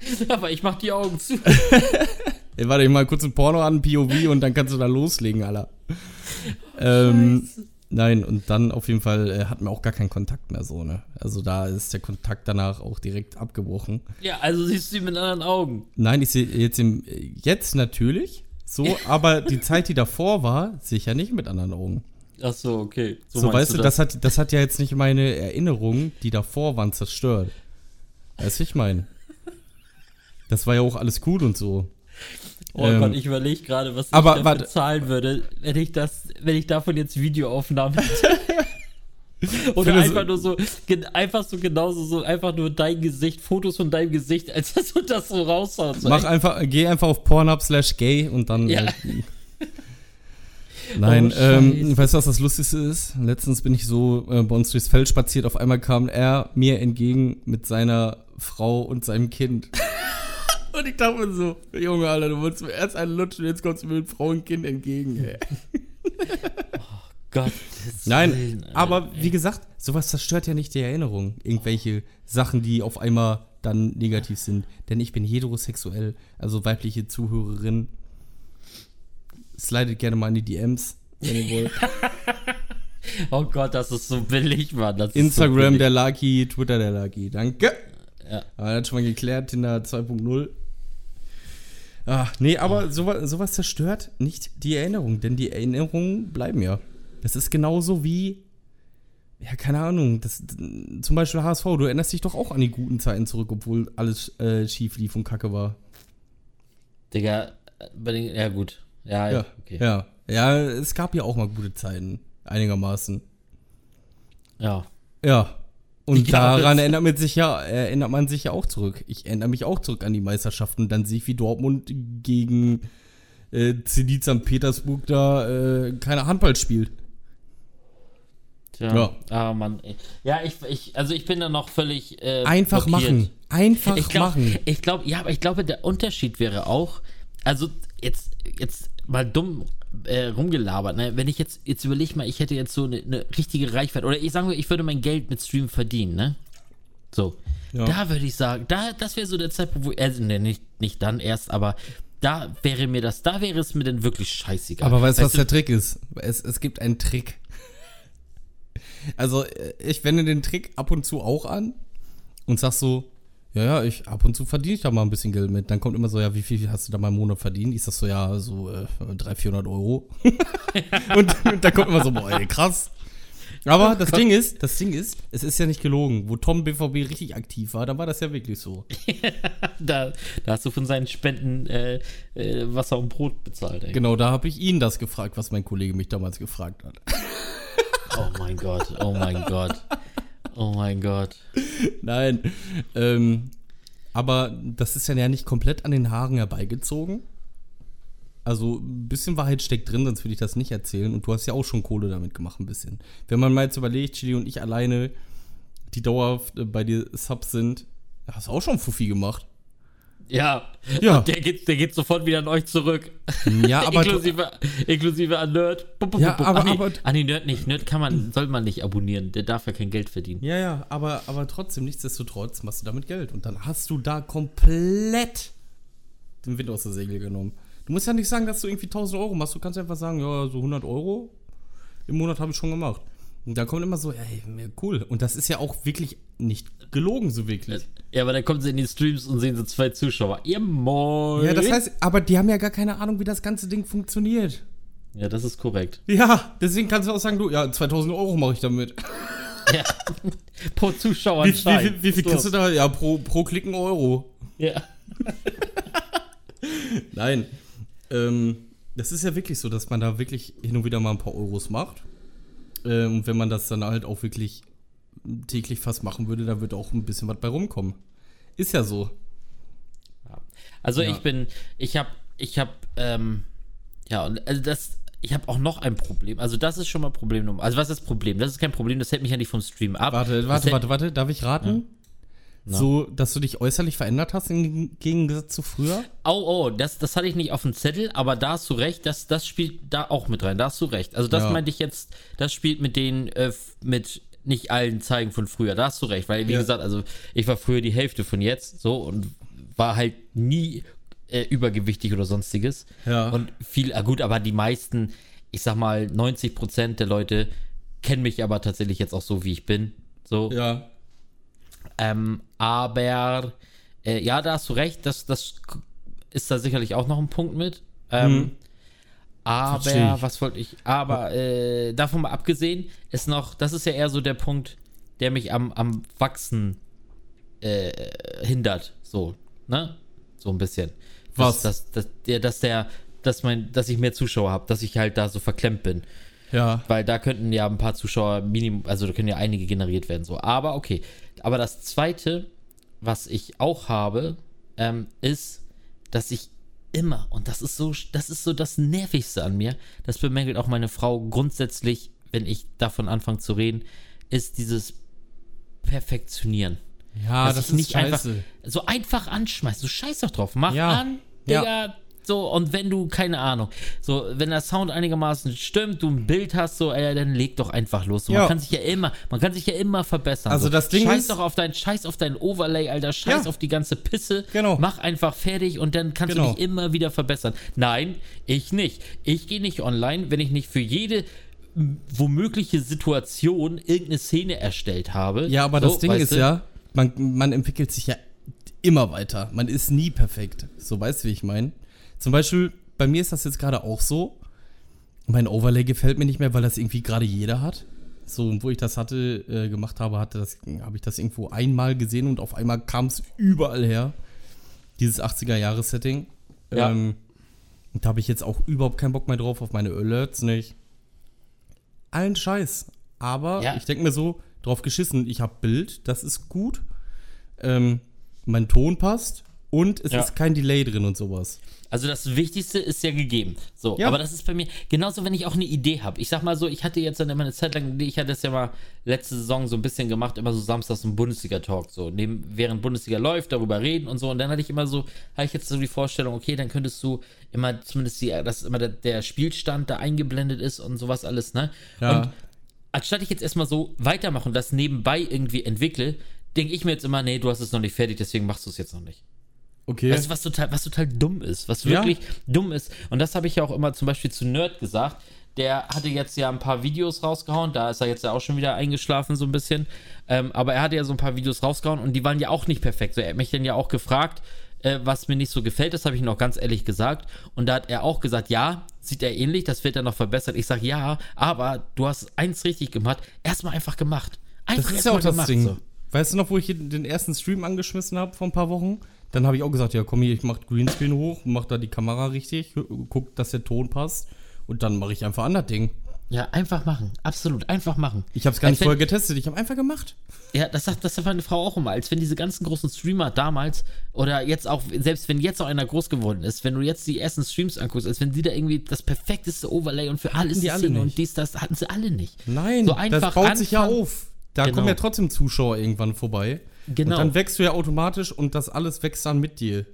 Aber ich mach die Augen zu. ey, warte, ich mal kurz ein Porno an, POV und dann kannst du da loslegen, Alter. Ähm, nein, und dann auf jeden Fall äh, hatten wir auch gar keinen Kontakt mehr so, ne? Also da ist der Kontakt danach auch direkt abgebrochen. Ja, also siehst du sie mit anderen Augen. Nein, ich sehe jetzt im, jetzt natürlich so, aber die Zeit, die davor war, sicher nicht mit anderen Augen. Ach so, okay. So, meinst weißt du, das? hat, das hat ja jetzt nicht meine Erinnerungen, die davor waren, zerstört. Weißt du, ich meine? Das war ja auch alles cool und so. Oh ähm, Gott, ich überlege gerade, was aber ich dafür warte. zahlen würde, wenn ich das, wenn ich davon jetzt Videoaufnahmen hätte. Oder einfach nur so, einfach so genauso, so einfach nur dein Gesicht, Fotos von deinem Gesicht, als dass du das so raushaust. Mach ey, einfach, geh einfach auf Pornhub slash gay und dann. Ja. Halt, Nein, Oh, ähm, weißt du, was das Lustigste ist? Letztens bin ich so äh, bei uns durchs Feld spaziert, auf einmal kam er mir entgegen mit seiner Frau und seinem Kind. Und ich dachte mir so, Junge, Alter, du wolltest mir erst einen lutschen, jetzt kommst du mir mit Frau und Kind entgegen, ey. Gott. Nein, aber wie gesagt, sowas zerstört ja nicht die Erinnerung. Irgendwelche Sachen, die auf einmal dann negativ sind. Denn ich bin heterosexuell, also weibliche Zuhörerin. Slidet gerne mal in die DMs, wenn ihr wollt. Oh Gott, das ist so billig, Mann. Das ist so Instagram billig. der Lucky, Twitter der Lucky. Danke. Ja. Aber das schon mal geklärt, Tinder 2.0. Ah, nee, aber sowas, sowas zerstört nicht die Erinnerung, denn die Erinnerungen bleiben ja. Das ist genauso wie, ja, keine Ahnung, das, zum Beispiel HSV, du erinnerst dich doch auch an die guten Zeiten zurück, obwohl alles äh, schief lief und kacke war. Digga, bei den, ja gut. Ja, Ja, okay. ja. Ja, es gab ja auch mal gute Zeiten, einigermaßen. Ja. Ja. Und Ja, daran erinnert man sich ja, erinnert man sich ja auch zurück. Ich erinnere mich auch zurück an die Meisterschaften. Dann sehe ich, wie Dortmund gegen äh, Zenit St. Petersburg da äh, keine Handball spielt. Tja. Ja. Ah, Mann. ey. Ja, ich, ich, also ich bin da noch völlig. Äh, Einfach blockiert. machen. Einfach Ich glaube, machen. ich glaube, ja, aber ich glaube, der Unterschied wäre auch, also jetzt, jetzt mal dumm äh, rumgelabert, ne? Wenn ich jetzt, jetzt überlege mal, ich hätte jetzt so eine, eine richtige Reichweite, oder ich sage ich würde mein Geld mit Stream verdienen, ne? So. Ja. Da würde ich sagen, da, das wäre so der Zeitpunkt, wo, also, ne, nicht, nicht dann erst, aber da wäre mir das, da wäre es mir dann wirklich scheißegal. Aber weißt du, was du, der Trick ist? Es, es gibt einen Trick. Also, äh, ich wende den Trick ab und zu auch an und sag so, ja, ja, ich ab und zu verdiene ich da mal ein bisschen Geld mit. Dann kommt immer so, ja, wie viel hast du da mal im Monat verdient? Ich sag so, ja, so äh, 300, 400 Euro. und, und dann kommt immer so, boah, ey, krass. Aber das Ding ist, das Ding ist, es ist ja nicht gelogen. Wo Tom BVB richtig aktiv war, da war das ja wirklich so. da, da hast du von seinen Spenden äh, äh, Wasser und Brot bezahlt, ey. Genau, da habe ich ihn das gefragt, was mein Kollege mich damals gefragt hat. Oh mein Gott, oh mein Gott. Oh mein Gott. Nein. Ähm, aber das ist ja nicht komplett an den Haaren herbeigezogen. Also ein bisschen Wahrheit steckt drin, sonst würde ich das nicht erzählen. Und du hast ja auch schon Kohle damit gemacht, ein bisschen. Wenn man mal jetzt überlegt, Chili und ich alleine, die dauerhaft äh, bei dir Subs sind, hast du auch schon Fuffi gemacht. Ja, Ja. Der geht, der geht sofort wieder an euch zurück. Ja, aber inklusive, inklusive an Nerd. Bup, bup, Ja, bup, aber- Ach aber- ah, nee, Nerd nicht. Nerd kann man, soll man nicht abonnieren. Der darf ja kein Geld verdienen. Ja, ja, aber, aber trotzdem, nichtsdestotrotz machst du damit Geld. Und dann hast du da komplett den Wind aus der Segel genommen. Du musst ja nicht sagen, dass du irgendwie 1000 Euro machst. Du kannst einfach sagen, ja, so 100 Euro im Monat habe ich schon gemacht. Und da kommt immer so, ey, cool. Und das ist ja auch wirklich nicht gelogen, so wirklich. Ja, aber dann kommen sie in die Streams und sehen so zwei Zuschauer. Ihr Moin. Ja, das heißt, aber die haben ja gar keine Ahnung, wie das ganze Ding funktioniert. Ja, das ist korrekt. Ja, deswegen kannst du auch sagen, du, ja, 2000 Euro mache ich damit. Ja. Pro Zuschauer Wie, wie, wie, wie viel kriegst du da? Ja, pro, pro Klick ein Euro. Ja. Nein. Ähm, das ist ja wirklich so, dass man da wirklich hin und wieder mal ein paar Euros macht. Ähm, und wenn man das dann halt auch wirklich täglich fast machen würde, da wird auch ein bisschen was bei rumkommen. Ist ja so. Also Ja. ich bin, ich habe, ich habe, ähm, ja, und also das, ich habe auch noch ein Problem. Also das ist schon mal Problem Nummer. Also was ist das Problem? Das ist kein Problem, das hält mich ja nicht vom Stream ab. Warte, warte, warte, warte. Darf ich raten? Na. So, dass du dich äußerlich verändert hast im Gegensatz zu früher? Oh, oh, das, das hatte ich nicht auf dem Zettel, aber da hast du recht, das, das spielt da auch mit rein, da hast du recht. Also das Ja. meinte ich jetzt, das spielt mit den, äh, mit nicht allen Zeigen von früher, da hast du recht, weil wie Ja. gesagt, also ich war früher die Hälfte von jetzt, so, und war halt nie äh, übergewichtig oder sonstiges. Ja. Und viel, ah, gut, aber die meisten, ich sag mal, 90 Prozent der Leute kennen mich aber tatsächlich jetzt auch so, wie ich bin. So. Ja. Ähm, aber äh, ja, da hast du recht, das, das ist da sicherlich auch noch ein Punkt mit. Ähm, Hm. Aber, was wollte ich? Aber äh, davon mal abgesehen, ist noch, das ist ja eher so der Punkt, der mich am, am Wachsen äh, hindert. So, ne? So ein bisschen. Was? Dass, dass, dass, dass der, dass mein, dass ich mehr Zuschauer habe, dass ich halt da so verklemmt bin. Ja. Weil da könnten ja ein paar Zuschauer Minimum, also da können ja einige generiert werden, so. Aber okay. Aber das zweite, was ich auch habe, ähm, ist, dass ich immer, und das ist so, das ist so das Nervigste an mir, das bemängelt auch meine Frau grundsätzlich, wenn ich davon anfange zu reden, ist dieses Perfektionieren. Ja, Dass das ich ist nicht scheiße. einfach so einfach anschmeißt. Du scheiß doch drauf. Mach Ja. an, Digga. So, und wenn du, keine Ahnung, so, wenn der Sound einigermaßen stimmt, du ein Bild hast, so, ey, dann leg doch einfach los. So, Ja. Man kann sich ja immer, man kann sich ja immer verbessern. Also so. das Ding scheiß ist- doch auf dein, scheiß auf dein Overlay, Alter, scheiß Ja. auf die ganze Pisse. Genau. Mach einfach fertig und dann kannst Genau. du dich immer wieder verbessern. Nein, ich nicht. Ich gehe nicht online, wenn ich nicht für jede womögliche Situation irgendeine Szene erstellt habe. Ja, aber So, das Ding ist du? ja, man, man entwickelt sich ja immer weiter. Man ist nie perfekt. So weißt du, wie ich meine. Zum Beispiel, bei mir ist das jetzt gerade auch so. Mein Overlay gefällt mir nicht mehr, weil das irgendwie gerade jeder hat. So, und wo ich das hatte, äh, gemacht habe, hatte das, habe ich das irgendwo einmal gesehen und auf einmal kam es überall her. Dieses 80er-Jahres-Setting. Ja. Ähm, und da habe ich jetzt auch überhaupt keinen Bock mehr drauf, auf meine Alerts nicht. Allen Scheiß. Aber Ja. ich denke mir so, drauf geschissen, ich habe Bild, das ist gut. Ähm, mein Ton passt. Und es Ja. ist kein Delay drin und sowas. Also das Wichtigste ist ja gegeben. So, Ja. aber das ist bei mir genauso, wenn ich auch eine Idee habe. Ich sag mal so, ich hatte jetzt dann immer eine Zeit lang ich hatte das ja mal letzte Saison so ein bisschen gemacht, immer so samstags ein Bundesliga-Talk, so neben, während Bundesliga läuft, darüber reden und so. Und dann hatte ich immer so, habe ich jetzt so die Vorstellung, okay, dann könntest du immer zumindest die, dass immer der, der Spielstand da eingeblendet ist und sowas alles, ne? Ja. Und anstatt ich jetzt erstmal so weitermache und das nebenbei irgendwie entwickle, denke ich mir jetzt immer, nee, du hast es noch nicht fertig, deswegen machst du es jetzt noch nicht. Okay. Weißt du, was total, was total dumm ist, was Ja. wirklich dumm ist. Und das habe ich ja auch immer zum Beispiel zu Nerd gesagt. Der hatte jetzt ja ein paar Videos rausgehauen, da ist er jetzt ja auch schon wieder eingeschlafen, so ein bisschen. Ähm, aber er hatte ja so ein paar Videos rausgehauen und die waren ja auch nicht perfekt. So, er hat mich dann ja auch gefragt, äh, was mir nicht so gefällt, das habe ich ihm auch ganz ehrlich gesagt. Und da hat er auch gesagt, ja, sieht er ähnlich, das wird dann noch verbessert. Ich sage, ja, aber du hast eins richtig gemacht, erstmal einfach gemacht. Einfach Das ist ja auch das gemacht, Ding. so. Weißt du noch, wo ich den ersten Stream angeschmissen habe vor ein paar Wochen? Dann habe ich auch gesagt, ja komm hier, ich mach Greenscreen hoch, mach da die Kamera richtig, guck, dass der Ton passt und dann mache ich einfach ein anderes Ding. Ja, einfach machen, absolut, einfach machen. Ich habe es gar Als nicht vorher getestet, ich habe einfach gemacht. Ja, das sagt, das sagt meine Frau auch immer, als wenn diese ganzen großen Streamer damals oder jetzt auch, selbst wenn jetzt auch einer groß geworden ist, wenn du jetzt die ersten Streams anguckst, als wenn die da irgendwie das perfekteste Overlay und für alles die alle und dies, das hatten sie alle nicht. Nein, So einfach das baut sich ja anfangen. auf. Da Genau. kommen ja trotzdem Zuschauer irgendwann vorbei. Genau. Und dann wächst du ja automatisch und das alles wächst dann mit dir.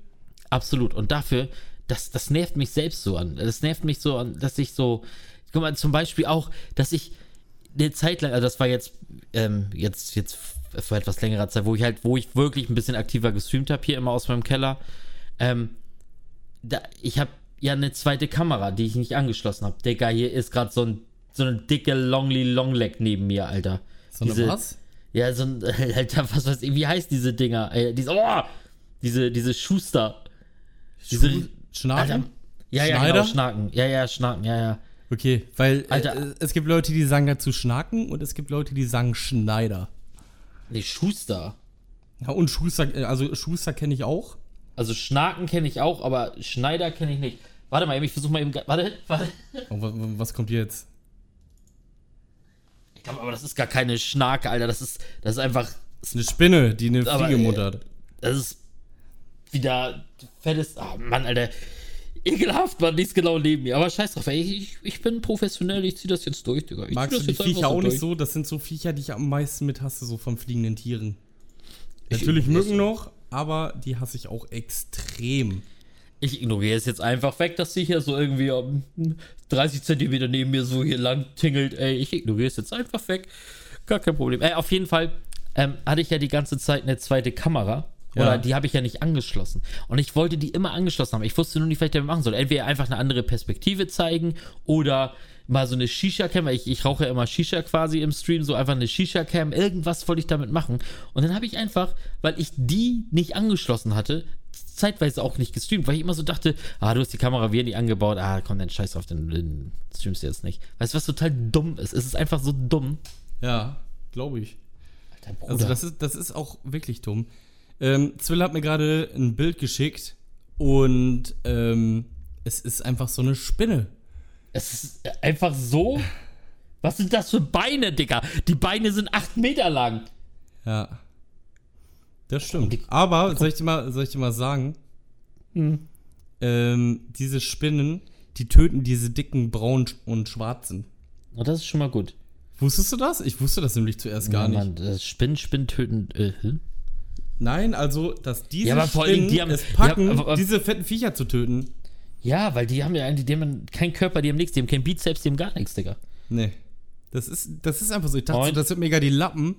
Absolut. Und dafür, das, das nervt mich selbst so an. Das nervt mich so an, dass ich so, guck mal, zum Beispiel auch, dass ich eine Zeit lang, also das war jetzt, ähm, jetzt, jetzt vor etwas längerer Zeit, wo ich halt, wo ich wirklich ein bisschen aktiver gestreamt habe, hier immer aus meinem Keller. Ähm, da, ich habe ja eine zweite Kamera, die ich nicht angeschlossen habe. Digga, hier ist gerade so ein so eine dicke Longly Longleg neben mir, Alter. So eine Diese- was? Ja, so ein, Alter, was weiß ich, wie heißt diese Dinger? Äh, diese, oh, diese, diese Schuster. Diese, Schu- Schnaken? Alter, ja, ja, genau, Schnaken. Ja, ja, Schnaken, ja, ja. Okay, weil Alter. äh, es gibt Leute, die sagen dazu Schnaken und es gibt Leute, die sagen Schneider. Nee, Schuster. Ja, und Schuster, äh, also Schuster kenne ich auch. Also Schnaken kenne ich auch, aber Schneider kenne ich nicht. Warte mal, ich versuche mal eben. Warte, warte. Oh, wa- wa- was kommt jetzt? Aber das ist gar keine Schnake, Alter. Das ist, das ist einfach. Das ist eine Spinne, die eine Aber, Fliege äh, muttert. Das ist wieder fettes. Ah, Mann, Alter. Ekelhaft, Mann, nichts genau neben mir. Aber scheiß drauf, ey. Ich, ich bin professionell, ich zieh das jetzt durch, Digga. Ich Magst du die Viecher auch nicht durch. so? Das sind so Viecher, die ich am meisten mit hasse, so von fliegenden Tieren. Ich Natürlich Mücken noch, aber die hasse ich auch extrem. Ich ignoriere es jetzt einfach weg, dass sie hier so irgendwie um 30 Zentimeter neben mir so hier lang tingelt. Ey, ich ignoriere es jetzt einfach weg. Gar kein Problem. Ey, auf jeden Fall ähm, hatte ich ja die ganze Zeit eine zweite Kamera. Ja. Oder die habe ich ja nicht angeschlossen. Und ich wollte die immer angeschlossen haben. Ich wusste nur nicht, was ich damit machen soll. Entweder einfach eine andere Perspektive zeigen oder mal so eine Shisha-Cam, ich, ich rauche ja immer Shisha quasi im Stream, so einfach eine Shisha-Cam, irgendwas wollte ich damit machen. Und dann habe ich einfach, weil ich die nicht angeschlossen hatte, zeitweise auch nicht gestreamt, weil ich immer so dachte, ah, du hast die Kamera wieder nicht angebaut, ah, komm, dann scheiß auf den, den streamst du jetzt nicht. Weißt du, was total dumm ist? Es ist einfach so dumm. Ja, glaube ich. Alter Bruder. Also das ist, das ist auch wirklich dumm. Ähm, Zwill hat mir gerade ein Bild geschickt und ähm, es ist einfach so eine Spinne. Es ist einfach so. Was sind das für Beine, Digga? Die Beine sind acht Meter lang. Ja. Das stimmt. Die- Aber soll ich dir mal, soll ich dir mal sagen, Hm. ähm, diese Spinnen, die töten diese dicken braunen und schwarzen. Oh, das ist schon mal gut. Wusstest du das? Ich wusste das nämlich zuerst gar ja, nicht. Mann, das Spinnen, Spinnen töten. Äh, hm? Nein, also, dass diese Ja, aber vor Spinnen die haben- es packen, ja, aber- aber- diese fetten Viecher zu töten. ja, weil die haben ja eigentlich, die haben keinen Körper, die haben nichts, die haben keinen Bizeps, die haben gar nichts, Digga. Nee. Das ist, das ist einfach so. Ich dachte, so, das sind mega die Lappen,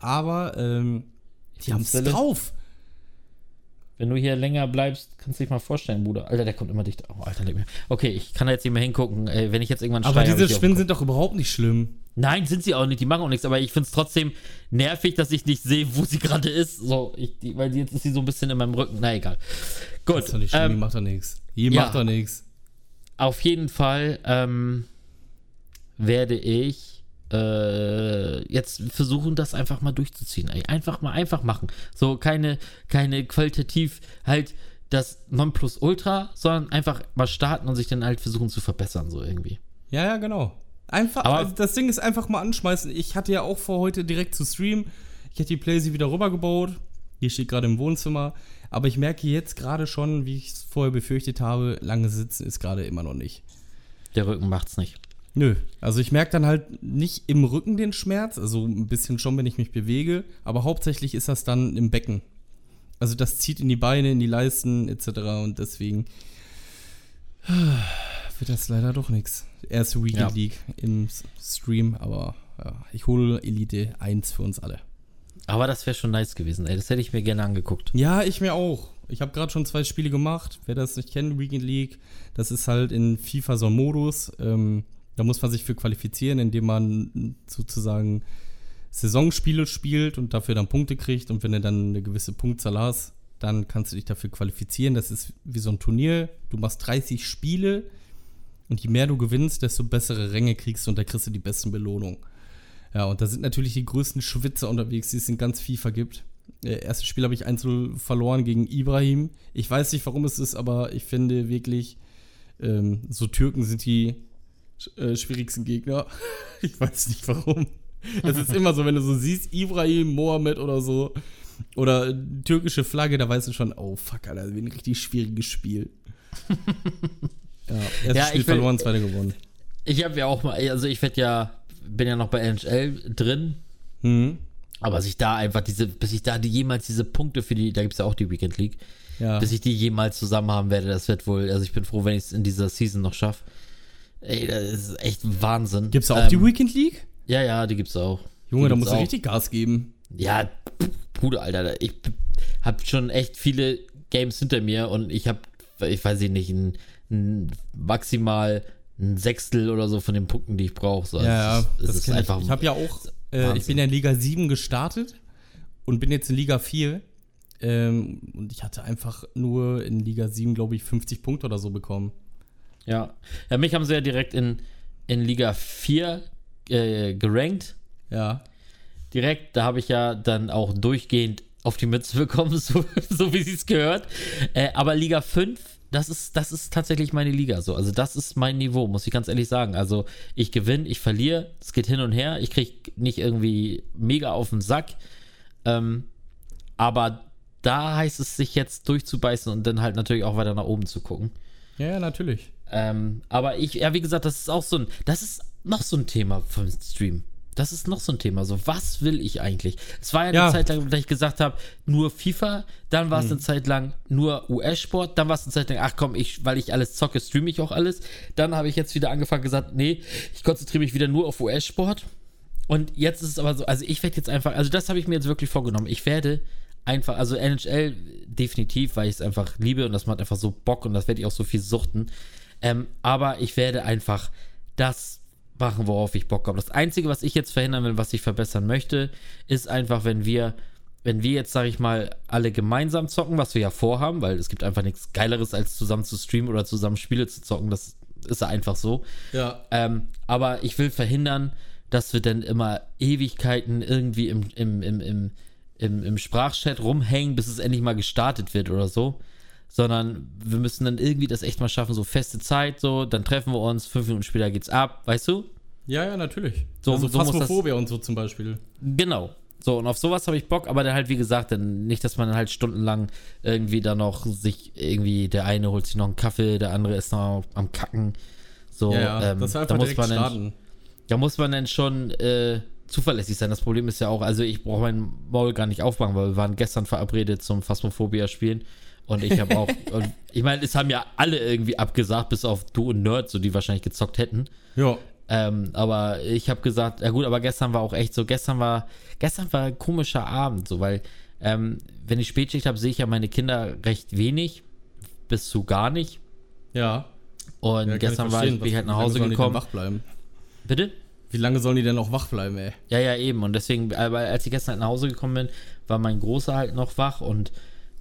aber ähm, die haben es drauf. Wenn du hier länger bleibst, kannst du dich mal vorstellen, Bruder. Alter, der kommt immer dichter. Oh, Alter, leg mir. Okay, ich kann da jetzt nicht mehr hingucken. Ey, wenn ich jetzt irgendwann Aber schreie, diese die Spinnen sind doch überhaupt nicht schlimm. Nein, sind sie auch nicht. Die machen auch nichts. Aber ich finde es trotzdem nervig, dass ich nicht sehe, wo sie gerade ist. So, ich, die, weil jetzt ist sie so ein bisschen in meinem Rücken. Na egal. Gut. Das ist doch nicht schlimm, die ähm, macht doch nichts. Die ja. macht doch nichts. auf jeden Fall ähm, werde ich äh, jetzt versuchen, das einfach mal durchzuziehen. Einfach mal einfach machen. So keine, keine qualitativ halt das Nonplusultra, sondern einfach mal starten und sich dann halt versuchen zu verbessern, so irgendwie. Ja, ja, genau. Einfach, Aber- also das Ding ist einfach mal anschmeißen. Ich hatte ja auch vor, heute direkt zu streamen. Ich hätte die Playsee wieder rübergebaut. Die steht gerade im Wohnzimmer. Aber ich merke jetzt gerade schon, wie ich es vorher befürchtet habe, lange sitzen ist gerade immer noch nicht. Der Rücken macht's nicht. Nö, also ich merke dann halt nicht im Rücken den Schmerz, also ein bisschen schon, wenn ich mich bewege, aber hauptsächlich ist das dann im Becken. Also das zieht in die Beine, in die Leisten etc. und deswegen wird das leider doch nichts. Erste Weekend Ja. League im Stream, aber ja, ich hole Elite 1 für uns alle. Aber das wäre schon nice gewesen, ey. Das hätte ich mir gerne angeguckt. Ja, ich mir auch. Ich habe gerade schon zwei Spiele gemacht. Wer das nicht kennt, Weekend League, das ist halt in FIFA so ein Modus. Ähm, da muss man sich für qualifizieren, indem man sozusagen Saisonspiele spielt und dafür dann Punkte kriegt. Und wenn du dann eine gewisse Punktzahl hast, dann kannst du dich dafür qualifizieren. Das ist wie so ein Turnier. Du machst 30 Spiele und je mehr du gewinnst, desto bessere Ränge kriegst du und da kriegst du die besten Belohnungen. Ja, und da sind natürlich die größten Schwitzer unterwegs, die es in ganz FIFA gibt. Äh, erstes Spiel habe ich 1 verloren gegen Ibrahim. Ich weiß nicht, warum es ist, aber ich finde wirklich, ähm, so Türken sind die äh, schwierigsten Gegner. ich weiß nicht warum. Es ist immer so, wenn du so siehst, Ibrahim, Mohammed oder so, oder äh, türkische Flagge, da weißt du schon, oh fuck, Alter, wie ein richtig schwieriges Spiel. ja, erstes Ja, Spiel ich will- verloren, zweite gewonnen. Ich habe ja auch mal, also ich werde ja, bin ja noch bei NHL drin, Mhm. aber sich da einfach diese, bis ich da die, jemals diese Punkte für die, da gibt es ja auch die Weekend League, Ja. bis ich die jemals zusammen haben werde, das wird wohl, also ich bin froh, wenn ich es in dieser Season noch schaffe. Ey, das ist echt Wahnsinn. Gibt's da auch Ähm, die Weekend League? Ja, ja, die gibt's auch. Junge, die da musst du richtig Gas geben. Ja, Bruder, Alter, ich habe schon echt viele Games hinter mir und ich habe, ich weiß nicht, ein, ein maximal ein Sechstel oder so von den Punkten, die ich brauche. So, Ja, ja, es es das ist einfach. ich. Ich habe ja auch, äh, ich bin ja in Liga 7 gestartet und bin jetzt in Liga 4. Ähm, und ich hatte einfach nur in Liga 7, glaube ich, 50 Punkte oder so bekommen. Ja. ja, mich haben sie ja direkt in, in Liga 4 äh, gerankt. Ja. direkt. Da habe ich ja dann auch durchgehend auf die Mütze bekommen, so, so wie sie es gehört. Äh, aber Liga 5, das ist, das ist tatsächlich meine Liga so. Also das ist mein Niveau, muss ich ganz ehrlich sagen. Also ich gewinne, ich verliere, es geht hin und her. Ich kriege nicht irgendwie mega auf den Sack. Ähm, aber da heißt es, sich jetzt durchzubeißen und dann halt natürlich auch weiter nach oben zu gucken. Ja, ja, natürlich. Ähm, aber ich, ja, wie gesagt, das ist auch so ein, das ist noch so ein Thema vom Stream. Das ist noch so ein Thema. So, was will ich eigentlich? Es war ja eine Ja. Zeit lang, dass ich gesagt habe, nur FIFA, dann war es eine Zeit lang nur US-Sport, dann war es eine Zeit lang, ach komm, ich, weil ich alles zocke, streame ich auch alles. Dann habe ich jetzt wieder angefangen gesagt, nee, ich konzentriere mich wieder nur auf US-Sport. Und jetzt ist es aber so, also ich werde jetzt einfach, also das habe ich mir jetzt wirklich vorgenommen. Ich werde einfach, also NHL definitiv, weil ich es einfach liebe und das macht einfach so Bock und das werde ich auch so viel suchten. Ähm, aber ich werde einfach das machen, worauf ich Bock habe. Das Einzige, was ich jetzt verhindern will, was ich verbessern möchte, ist einfach, wenn wir, wenn wir jetzt, sage ich mal, alle gemeinsam zocken, was wir ja vorhaben, weil es gibt einfach nichts Geileres, als zusammen zu streamen oder zusammen Spiele zu zocken. Das ist einfach so. Ja. Ähm, aber ich will verhindern, dass wir dann immer Ewigkeiten irgendwie im, im, im, im, im, im Sprachchat rumhängen, bis es endlich mal gestartet wird oder so. Sondern wir müssen dann irgendwie das echt mal schaffen, so feste Zeit, so, dann treffen wir uns, fünf Minuten später geht's ab, weißt du? Ja, ja, natürlich. So- also so muss das- Phasmophobia und so zum Beispiel. Genau. So, und auf sowas habe ich Bock, aber dann halt, wie gesagt, dann nicht, dass man dann halt stundenlang irgendwie dann noch sich irgendwie, der eine holt sich noch einen Kaffee, der andere ist noch am Kacken. So, Ja, ja, ähm, das ist da einfach muss direkt man dann, starten. Da muss man dann schon äh, zuverlässig sein. Das Problem ist ja auch, also ich brauche mein Maul gar nicht aufmachen, weil wir waren gestern verabredet zum Phasmophobia-Spielen. Und ich habe auch, und ich meine, es haben ja alle irgendwie abgesagt, bis auf du und Nerd, so die wahrscheinlich gezockt hätten. Ja. Ähm, aber ich habe gesagt, ja gut, aber gestern war auch echt so, gestern war, gestern war ein komischer Abend, so, weil, ähm, wenn ich Spätschicht habe, sehe ich ja meine Kinder recht wenig, bis zu gar nicht. Ja. Und ja gestern war ich, bin ich halt nach wie lange Hause sollen die denn gekommen. wach bleiben? Bitte? Wie lange sollen die denn noch wach bleiben, ey? Ja, ja, eben. Und deswegen, aber als ich gestern halt nach Hause gekommen bin, war mein Großer halt noch wach und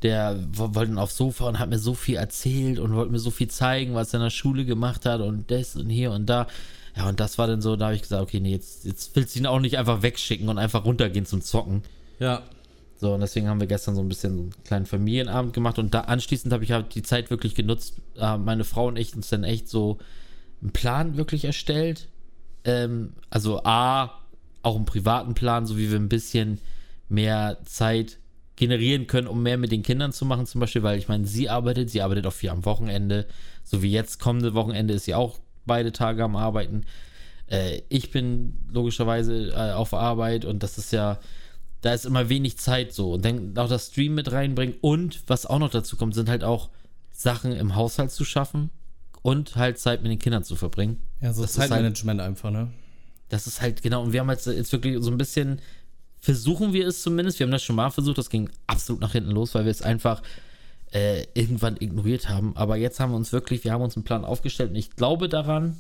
der wo- wollte dann aufs Sofa und hat mir so viel erzählt und wollte mir so viel zeigen, was er in der Schule gemacht hat und das und hier und da. Ja, und das war dann so, da habe ich gesagt, okay, nee, jetzt, jetzt willst du ihn auch nicht einfach wegschicken und einfach runtergehen zum Zocken. Ja. So, und deswegen haben wir gestern so ein bisschen so einen kleinen Familienabend gemacht und da anschließend habe ich halt die Zeit wirklich genutzt, äh, meine Frau und ich uns dann echt so einen Plan wirklich erstellt. Ähm, also A, auch einen privaten Plan, so wie wir ein bisschen mehr Zeit generieren können, um mehr mit den Kindern zu machen, zum Beispiel, weil ich meine, sie arbeitet, sie arbeitet auch viel am Wochenende, so wie jetzt kommende Wochenende ist sie auch beide Tage am Arbeiten. Äh, ich bin logischerweise äh, auf Arbeit und das ist ja, da ist immer wenig Zeit so. Und dann auch das Stream mit reinbringen und was auch noch dazu kommt, sind halt auch Sachen im Haushalt zu schaffen und halt Zeit mit den Kindern zu verbringen. Ja, so das ist halt- Zeitmanagement einfach, ne? Das ist halt genau, und wir haben jetzt, jetzt wirklich so ein bisschen, versuchen wir es zumindest, wir haben das schon mal versucht, das ging absolut nach hinten los, weil wir es einfach äh, irgendwann ignoriert haben. Aber jetzt haben wir uns wirklich, wir haben uns einen Plan aufgestellt und ich glaube daran,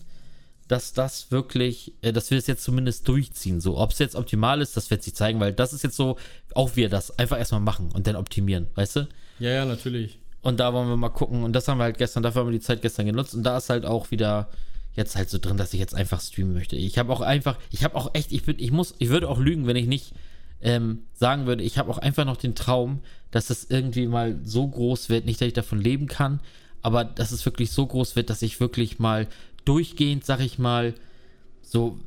dass das wirklich, äh, dass wir es jetzt zumindest durchziehen. So, ob es jetzt optimal ist, das wird sich zeigen, weil das ist jetzt so, auch wir das einfach erstmal machen und dann optimieren, weißt du? Ja, ja, natürlich. Und da wollen wir mal gucken. Und das haben wir halt gestern, dafür haben wir die Zeit gestern genutzt. Und da ist halt auch wieder jetzt halt so drin, dass ich jetzt einfach streamen möchte. Ich habe auch einfach, ich habe auch echt, ich bin, ich muss, ich würde auch lügen, wenn ich nicht ähm, sagen würde, ich habe auch einfach noch den Traum, dass es irgendwie mal so groß wird, nicht, dass ich davon leben kann, aber dass es wirklich so groß wird, dass ich wirklich mal durchgehend, sag ich mal, so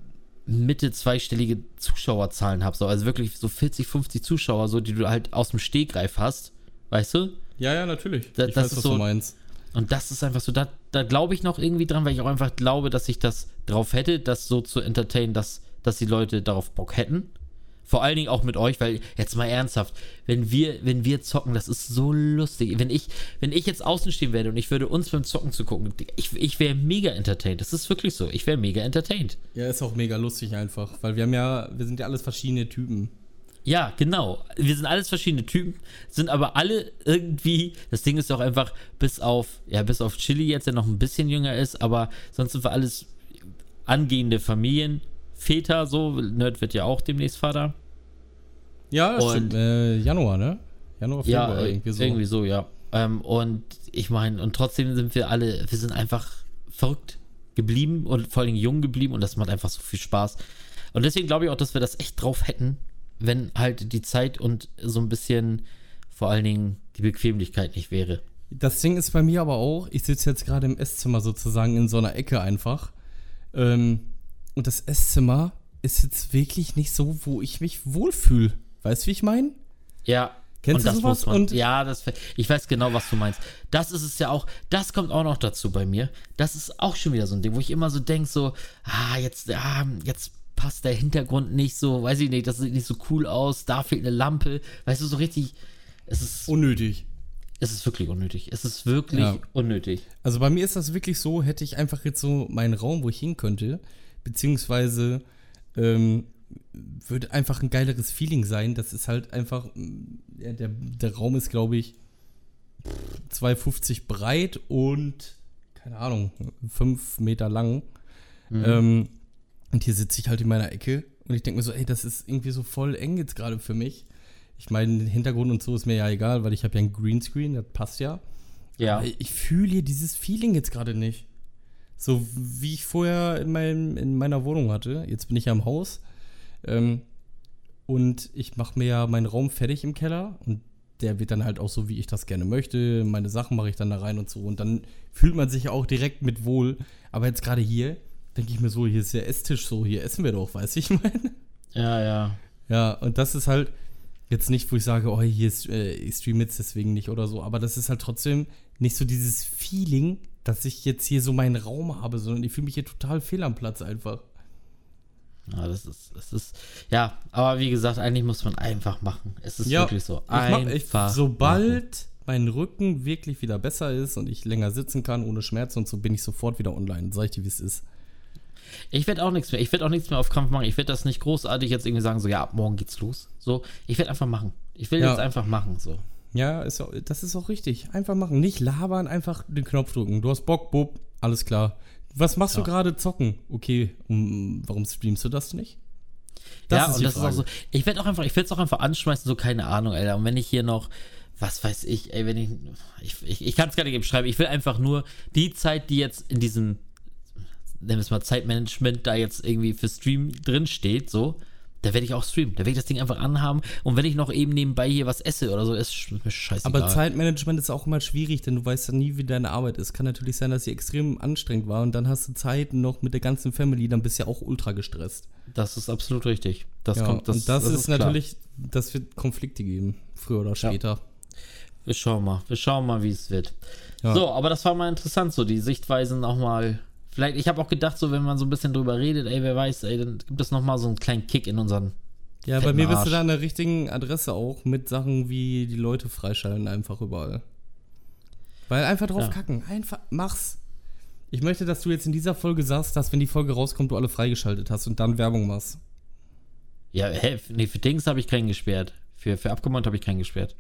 Mitte zweistellige Zuschauerzahlen habe. So, also wirklich so 40, 50 Zuschauer, so die du halt aus dem Stegreif hast, weißt du? Ja, ja, natürlich. Da- ich das weiß, ist was so- du meinst. Und das ist einfach so, da, da glaube ich noch irgendwie dran, weil ich auch einfach glaube, dass ich das drauf hätte, das so zu entertainen, dass, dass die Leute darauf Bock hätten. Vor allen Dingen auch mit euch, weil jetzt mal ernsthaft, wenn wir, wenn wir zocken, das ist so lustig. Wenn ich, wenn ich jetzt außen stehen werde und ich würde uns beim Zocken zu gucken, ich, ich wäre mega entertained. Das ist wirklich so. Ich wäre mega entertained. Ja, ist auch mega lustig einfach, weil wir haben ja, wir sind ja alles verschiedene Typen. Ja, genau. Wir sind alles verschiedene Typen, sind aber alle irgendwie, das Ding ist doch einfach, bis auf, ja, bis auf Chili jetzt, der noch ein bisschen jünger ist, aber sonst sind wir alles angehende Familien, Väter, so, Nerd wird ja auch demnächst Vater. Ja, das Und- stimmt. Äh, Januar, ne? Januar, Februar, ja, irgendwie so. Irgendwie so, ja. Ähm, und ich meine, und trotzdem sind wir alle, wir sind einfach verrückt geblieben und vor allem jung geblieben und das macht einfach so viel Spaß. Und deswegen glaube ich auch, dass wir das echt drauf hätten, wenn halt die Zeit und so ein bisschen vor allen Dingen die Bequemlichkeit nicht wäre. Das Ding ist bei mir aber auch, ich sitze jetzt gerade im Esszimmer sozusagen in so einer Ecke einfach. Ähm, und das Esszimmer ist jetzt wirklich nicht so, wo ich mich wohlfühle. Weißt du, wie ich meine? Ja. Kennst und du das man, Und- ja, das, ich weiß genau, was du meinst. Das ist es ja auch, das kommt auch noch dazu bei mir. Das ist auch schon wieder so ein Ding, wo ich immer so denke, so, ah, jetzt, ah, jetzt passt der Hintergrund nicht so, weiß ich nicht, das sieht nicht so cool aus, da fehlt eine Lampe, weißt du, so richtig, es ist, Unnötig. es ist wirklich unnötig. Es ist wirklich Ja. unnötig. Also bei mir ist das wirklich so, hätte ich einfach jetzt so meinen Raum, wo ich hin könnte, beziehungsweise ähm, würde einfach ein geileres Feeling sein. Das ist halt einfach, mm, ja, der, der Raum ist, glaube ich, 2,50 breit und, keine Ahnung, 5 Meter lang. Ähm, und hier sitze ich halt in meiner Ecke und ich denke mir so, ey, das ist irgendwie so voll eng jetzt gerade für mich. Ich meine, den Hintergrund und so ist mir ja egal, weil ich habe ja ein Greenscreen, das passt ja. Ja. Aber Ich fühle hier dieses Feeling jetzt gerade nicht. So wie ich vorher in, meinem, in meiner Wohnung hatte. Jetzt bin ich ja im Haus. Ähm, und ich mache mir ja meinen Raum fertig im Keller. Und der wird dann halt auch so, wie ich das gerne möchte. Meine Sachen mache ich dann da rein und so. Und dann fühlt man sich auch direkt mit wohl. Aber jetzt gerade hier denke ich mir so, hier ist der Esstisch so, hier essen wir doch, weißt du, ich meine? Ja, ja. Ja, und das ist halt jetzt nicht, wo ich sage, oh, hier ist, äh, ich streame jetzt deswegen nicht oder so, aber das ist halt trotzdem nicht so dieses Feeling, dass ich jetzt hier so meinen Raum habe, sondern ich fühle mich hier total fehl am Platz einfach. Ja, das ist, das ist, ja, aber wie gesagt, eigentlich muss man einfach machen. Es ist Ja, wirklich so. Ich mach, Einfach. ich, machen. sobald mein Rücken wirklich wieder besser ist und ich länger sitzen kann ohne Schmerzen und so, bin ich sofort wieder online. Sag ich dir, wie es ist. Ich werde auch nichts mehr, ich werde auch nichts mehr auf Krampf machen. Ich werde das nicht großartig jetzt irgendwie sagen, so, ja, ab morgen geht's los. So, ich werde einfach machen. Ich will Ja. jetzt einfach machen, so. Ja, ist, das ist auch richtig. Einfach machen. Nicht labern, einfach den Knopf drücken. Du hast Bock, Bub, alles klar. Was machst du Ja. gerade? Zocken. Okay, um, warum streamst du das nicht? ja, ist und das ist auch Frage. so. Ich werde auch einfach, ich werde es auch einfach anschmeißen, so keine Ahnung, Alter. Und wenn ich hier noch, was weiß ich, ey, wenn ich, ich, ich, ich kann es gar nicht beschreiben. Ich will einfach nur die Zeit, die jetzt in diesem, nennen wir es mal Zeitmanagement, da jetzt irgendwie für Stream drin steht, so, da werde ich auch streamen. Da werde ich das Ding einfach anhaben. Und wenn ich noch eben nebenbei hier was esse oder so, ist mir scheißegal. Aber Zeitmanagement ist auch immer schwierig, denn du weißt ja nie, wie deine Arbeit ist. Kann natürlich sein, dass sie extrem anstrengend war und dann hast du Zeit noch mit der ganzen Family, dann bist du ja auch ultra gestresst. Das ist absolut richtig. Das ja, kommt, das, und das, das ist, ist natürlich, das wird Konflikte geben, früher oder später. Ja. Wir schauen mal, wir schauen mal, wie es wird. Ja. So, aber das war mal interessant, so die Sichtweisen auch mal Vielleicht, ich habe auch gedacht, so wenn man so ein bisschen drüber redet, ey, wer weiß, ey, dann gibt es nochmal so einen kleinen Kick in unseren. Ja, bei mir bist du da an der richtigen Adresse auch mit Sachen wie die Leute freischalten einfach überall. Weil einfach drauf ja. kacken. Einfach, mach's. Ich möchte, dass du jetzt in dieser Folge sagst, dass wenn die Folge rauskommt, du alle freigeschaltet hast und dann Werbung machst. Ja, hä, nee, für Dings habe ich keinen gesperrt. Für, für Abgemont habe ich keinen gesperrt.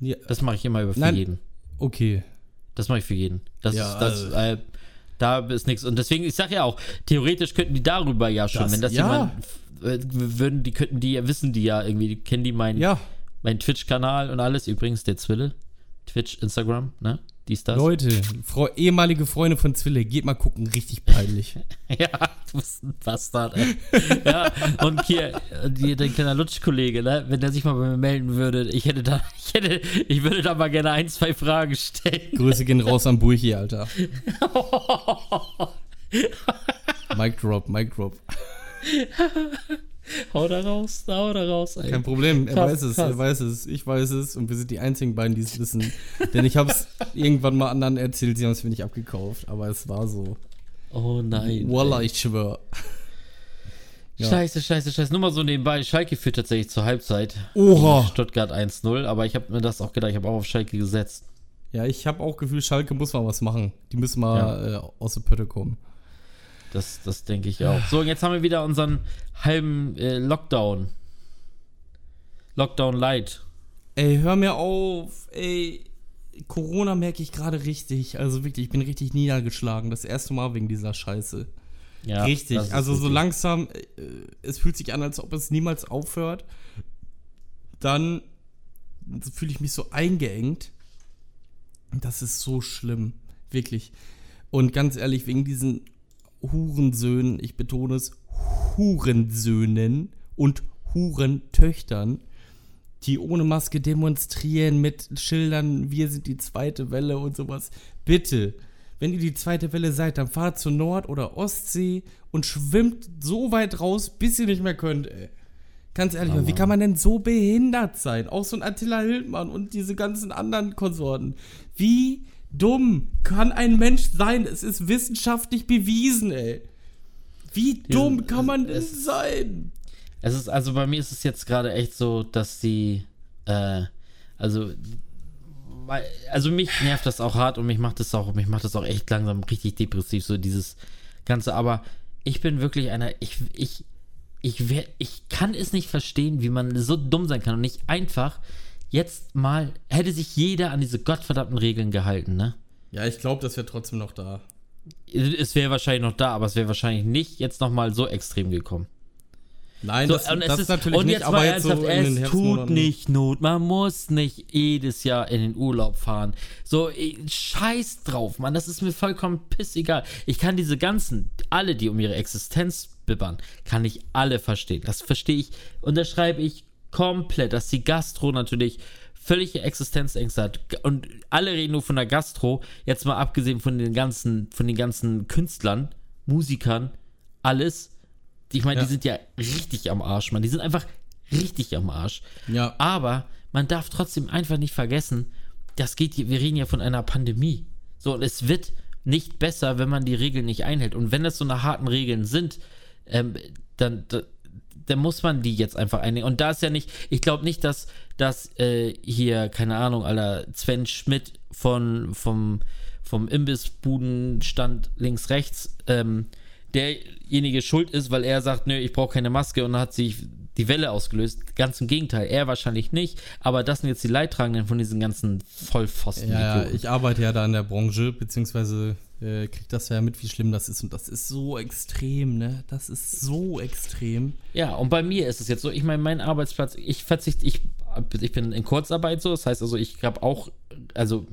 Ja. Das mache ich immer über für Nein. jeden. Okay. Das mache ich für jeden. Das ja, ist das. Also. Äh, da ist nichts. Und deswegen, ich sage ja auch, theoretisch könnten die darüber ja schon, das, wenn das ja. jemand, würden, die könnten die ja, wissen die ja irgendwie, die kennen die meinen, ja. meinen Twitch-Kanal und alles. Übrigens, der Zwille, Twitch, Instagram, ne? Dies, das. Leute, Frau, ehemalige Freunde von Zwille, geht mal gucken, richtig peinlich. ja, du bist ein Bastard, ey. ja, und hier, die, dein kleiner Lutsch-Kollege, ne, wenn der sich mal bei mir melden würde, ich hätte da, ich hätte, ich würde da mal gerne ein, zwei Fragen stellen. Grüße gehen raus an Burchi, Alter. Mic drop, Mic drop. Hau da raus, hau da raus. Ey. Kein Problem, er krass, weiß es, krass. er weiß es, ich weiß es und wir sind die einzigen beiden, die es wissen. Denn ich habe es irgendwann mal anderen erzählt, sie haben es mir nicht abgekauft, aber es war so. Oh nein. Wallah, ich schwör. Ja. Scheiße, scheiße, scheiße. Nur mal so nebenbei. Schalke führt tatsächlich zur Halbzeit. Oha. Stuttgart 1-0, aber ich habe mir das auch gedacht, ich habe auch auf Schalke gesetzt. Ja, ich habe auch Gefühl, Schalke muss mal was machen. Die müssen mal ja. äh, aus der Pötte kommen. Das, das denke ich auch. So, und jetzt haben wir wieder unseren halben äh, Lockdown. Lockdown Light. Ey, hör mir auf. Ey, Corona merke ich gerade richtig. Also wirklich, ich bin richtig niedergeschlagen. Das erste Mal wegen dieser Scheiße. Ja, richtig. Also richtig. so langsam, äh, es fühlt sich an, als ob es niemals aufhört. Dann fühle ich mich so eingeengt. Das ist so schlimm. Wirklich. Und ganz ehrlich, wegen diesen Hurensöhnen, ich betone es, Hurensöhnen und Hurentöchtern, die ohne Maske demonstrieren mit Schildern, wir sind die zweite Welle und sowas. Bitte, wenn ihr die zweite Welle seid, dann fahrt zur Nord- oder Ostsee und schwimmt so weit raus, bis ihr nicht mehr könnt, ey. Ganz ehrlich, oh, wie kann man denn so behindert sein? Auch so ein Attila Hildmann und diese ganzen anderen Konsorten. Wie dumm kann ein Mensch sein? Es ist wissenschaftlich bewiesen, ey. Wie dumm kann man denn es, sein? Es ist, also bei mir ist es jetzt gerade echt so, dass die, äh, also, also mich nervt das auch hart und mich macht das auch, mich macht das auch echt langsam richtig depressiv, so dieses Ganze, aber ich bin wirklich einer, ich, ich, ich, wär, ich kann es nicht verstehen, wie man so dumm sein kann und nicht einfach jetzt mal, hätte sich jeder an diese gottverdammten Regeln gehalten, ne? Ja, ich glaube, das wäre trotzdem noch da. Es wäre wahrscheinlich noch da, aber es wäre wahrscheinlich nicht jetzt nochmal so extrem gekommen. Nein, so, das, das ist natürlich und nicht, jetzt aber jetzt so es tut nicht Not. Man muss nicht jedes Jahr in den Urlaub fahren. So, scheiß drauf, Mann. Das ist mir vollkommen pissegal. Ich kann diese ganzen, alle, die um ihre Existenz bibbern, kann ich alle verstehen. Das verstehe ich, unterschreibe ich komplett, dass die Gastro natürlich völlige Existenzängste hat. Und alle reden nur von der Gastro, jetzt mal abgesehen von den ganzen, von den ganzen Künstlern, Musikern, alles. Ich meine, ja. die sind ja richtig am Arsch, man. Die sind einfach richtig am Arsch. Ja. Aber man darf trotzdem einfach nicht vergessen, das geht wir reden ja von einer Pandemie. So, und es wird nicht besser, wenn man die Regeln nicht einhält. Und wenn das so eine harten Regeln sind, ähm, dann, dann muss man die jetzt einfach einnehmen. Und da ist ja nicht, ich glaube nicht, dass, dass äh, hier, keine Ahnung, aller Sven Schmidt von, vom, vom Imbissbudenstand links, rechts, ähm, derjenige schuld ist, weil er sagt, nö, ich brauche keine Maske und hat sich die Welle ausgelöst. Ganz im Gegenteil, er wahrscheinlich nicht, aber das sind jetzt die Leidtragenden von diesen ganzen Vollpfosten. Ja, ich arbeite ja da in der Branche, beziehungsweise äh, kriegt das ja mit, wie schlimm das ist. Und das ist so extrem, ne? Das ist so extrem. Ja, und bei mir ist es jetzt so, ich meine, mein Arbeitsplatz, ich verzichte, ich, ich bin in Kurzarbeit so, das heißt also, ich habe auch, also,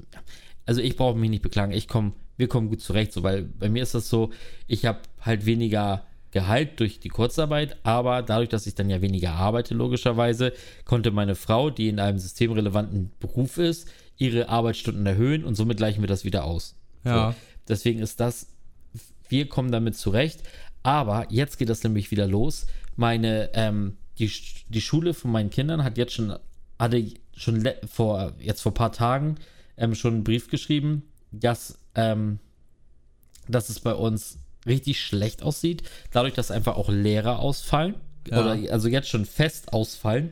also ich brauche mich nicht beklagen, ich komme, wir kommen gut zurecht, so, weil bei mir ist das so, ich habe halt weniger Gehalt durch die Kurzarbeit, aber dadurch, dass ich dann ja weniger arbeite, logischerweise, konnte meine Frau, die in einem systemrelevanten Beruf ist, ihre Arbeitsstunden erhöhen und somit gleichen wir das wieder aus. Ja. So, deswegen ist das, wir kommen damit zurecht, aber jetzt geht das nämlich wieder los. Meine, ähm, die, die Schule von meinen Kindern hat jetzt schon, hatte schon vor, jetzt vor ein paar Tagen ähm, schon einen Brief geschrieben, dass, ähm, dass es bei uns richtig schlecht aussieht, dadurch, dass einfach auch Lehrer ausfallen Ja. oder also jetzt schon fest ausfallen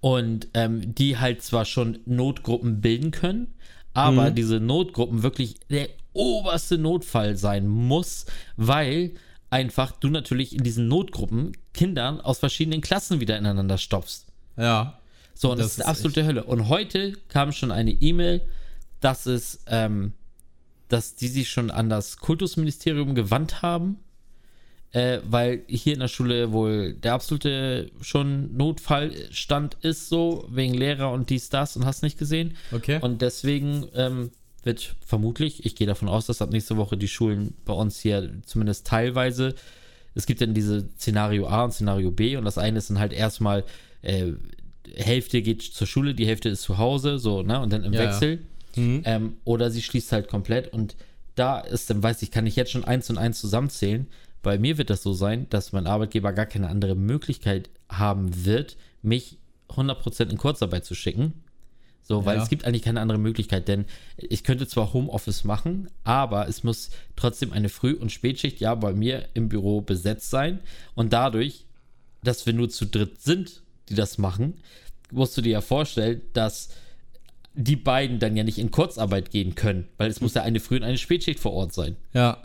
und ähm, die halt zwar schon Notgruppen bilden können, aber Mhm. diese Notgruppen wirklich der oberste Notfall sein muss, weil einfach du natürlich in diesen Notgruppen Kindern aus verschiedenen Klassen wieder ineinander stopfst. Ja. So, und das, Das ist absolute Hölle. Und heute kam schon eine E-Mail, dass es, ähm, dass die sich schon an das Kultusministerium gewandt haben, äh, weil hier in der Schule wohl der absolute schon Notfallstand ist, so wegen Lehrer und dies, das und hast nicht gesehen. Okay. Und deswegen ähm, wird vermutlich, ich gehe davon aus, dass ab nächste Woche die Schulen bei uns hier zumindest teilweise, es gibt dann diese Szenario A und Szenario B und das eine ist dann halt erstmal, äh, Hälfte geht zur Schule, die Hälfte ist zu Hause, so, ne, und dann im Ja, ja. Wechsel. Mhm. Ähm, oder sie schließt halt komplett und da ist dann, weiß ich, kann ich jetzt schon eins und eins zusammenzählen. Bei mir wird das so sein, dass mein Arbeitgeber gar keine andere Möglichkeit haben wird, mich 100% in Kurzarbeit zu schicken. So, weil Ja. es gibt eigentlich keine andere Möglichkeit, denn ich könnte zwar Homeoffice machen, aber es muss trotzdem eine Früh- und Spätschicht ja bei mir im Büro besetzt sein und dadurch, dass wir nur zu dritt sind, die das machen, musst du dir ja vorstellen, dass die beiden dann ja nicht in Kurzarbeit gehen können, weil es muss ja eine Früh- und eine Spätschicht vor Ort sein. Ja.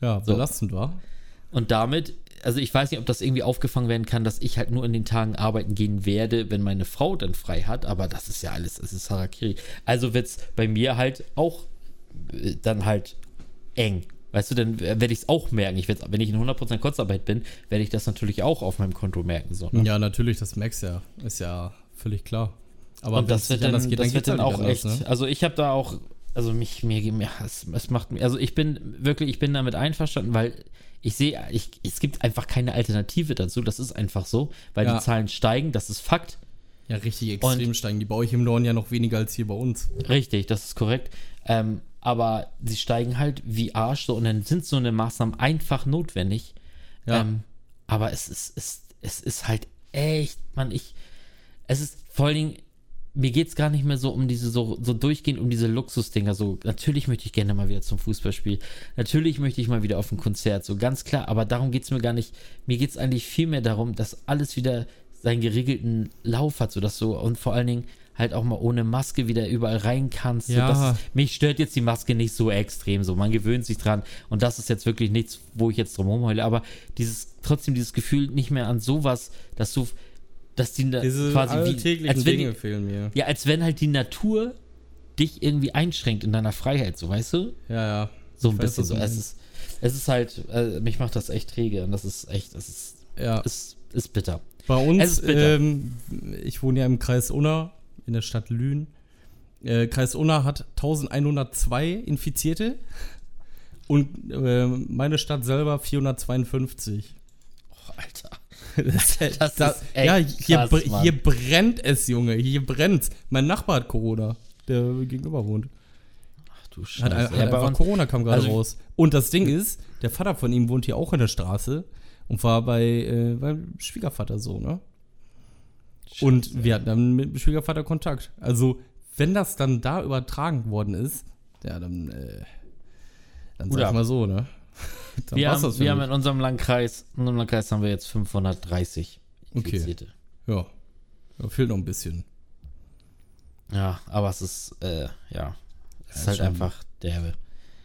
Ja, belastend war. Und damit, also ich weiß nicht, ob das irgendwie aufgefangen werden kann, dass ich halt nur in den Tagen arbeiten gehen werde, wenn meine Frau dann frei hat, aber das ist ja alles, es ist Harakiri. Also wird es bei mir halt auch äh, dann halt eng. Weißt du, dann werde ich es auch merken. Ich wenn ich in 100% Kurzarbeit bin, werde ich das natürlich auch auf meinem Konto merken. So, ne? Ja, natürlich, das merkst du ja. Ist ja völlig klar. Aber und das wird dann, geht, das geht's wird dann auch echt. ne? Also ich habe da auch, also mich, mir, mir es, es macht mir, also ich bin wirklich, ich bin damit einverstanden, weil ich sehe, ich, es gibt einfach keine Alternative dazu. Das ist einfach so, weil Ja. die Zahlen steigen, das ist Fakt. Ja, richtig extrem steigen. Die bei euch im Norden ja noch weniger als hier bei uns. Richtig, das ist korrekt. Ähm, aber sie steigen halt wie Arsch so und dann sind so eine Maßnahmen einfach notwendig. Ja. Ähm, aber es ist, es, es ist halt echt, man, ich, es ist vor allen Dingen, mir geht es gar nicht mehr so um diese, so, so durchgehend um diese Luxusdinger. So, natürlich möchte ich gerne mal wieder zum Fußballspiel. Natürlich möchte ich mal wieder auf ein Konzert, so ganz klar. Aber darum geht es mir gar nicht. Mir geht es eigentlich viel mehr darum, dass alles wieder seinen geregelten Lauf hat, sodass du und vor allen Dingen halt auch mal ohne Maske wieder überall rein kannst. Ja. es, mich stört jetzt die Maske nicht so extrem. So, man gewöhnt sich dran. Und das ist jetzt wirklich nichts, wo ich jetzt drum rumheule. Aber dieses, trotzdem dieses Gefühl nicht mehr an sowas, dass du, dass die Diese quasi wie, als wenn Dinge die, fehlen mir. ja, als wenn halt die Natur dich irgendwie einschränkt in deiner Freiheit, so weißt du? Ja, ja. So ein Ich bisschen so. Es ist, es ist halt, äh, mich macht das echt träge und das ist echt, es ist, Ja. ist, ist bitter. Bei uns, bitter. ähm, ich wohne ja im Kreis Unna, in der Stadt Lünen. Äh, Kreis Unna hat 1102 Infizierte und äh, meine Stadt selber 452. Oh, Alter. Das, Das da- ist echt ja, hier, krass, br- Mann. hier brennt es, Junge. Hier brennt Mein Nachbar hat Corona, der gegenüber wohnt. Ach du Hat, Scheiße. hat Ja, bei einfach uns, Corona kam gerade also- raus. Und das Ding ist, der Vater von ihm wohnt hier auch in der Straße und war bei äh, beim Schwiegervater so, ne? Und wir hatten dann mit dem Schwiegervater Kontakt. Also, wenn das dann da übertragen worden ist, ja, dann, äh, dann sag ich ab. mal so, ne? Dann wir haben, wir haben in unserem Landkreis, in unserem Landkreis haben wir jetzt 530 Okay. Infizierte. Ja. ja, fehlt noch ein bisschen. Ja, aber es ist, äh, ja, es ist Ja, halt schon. einfach derbe.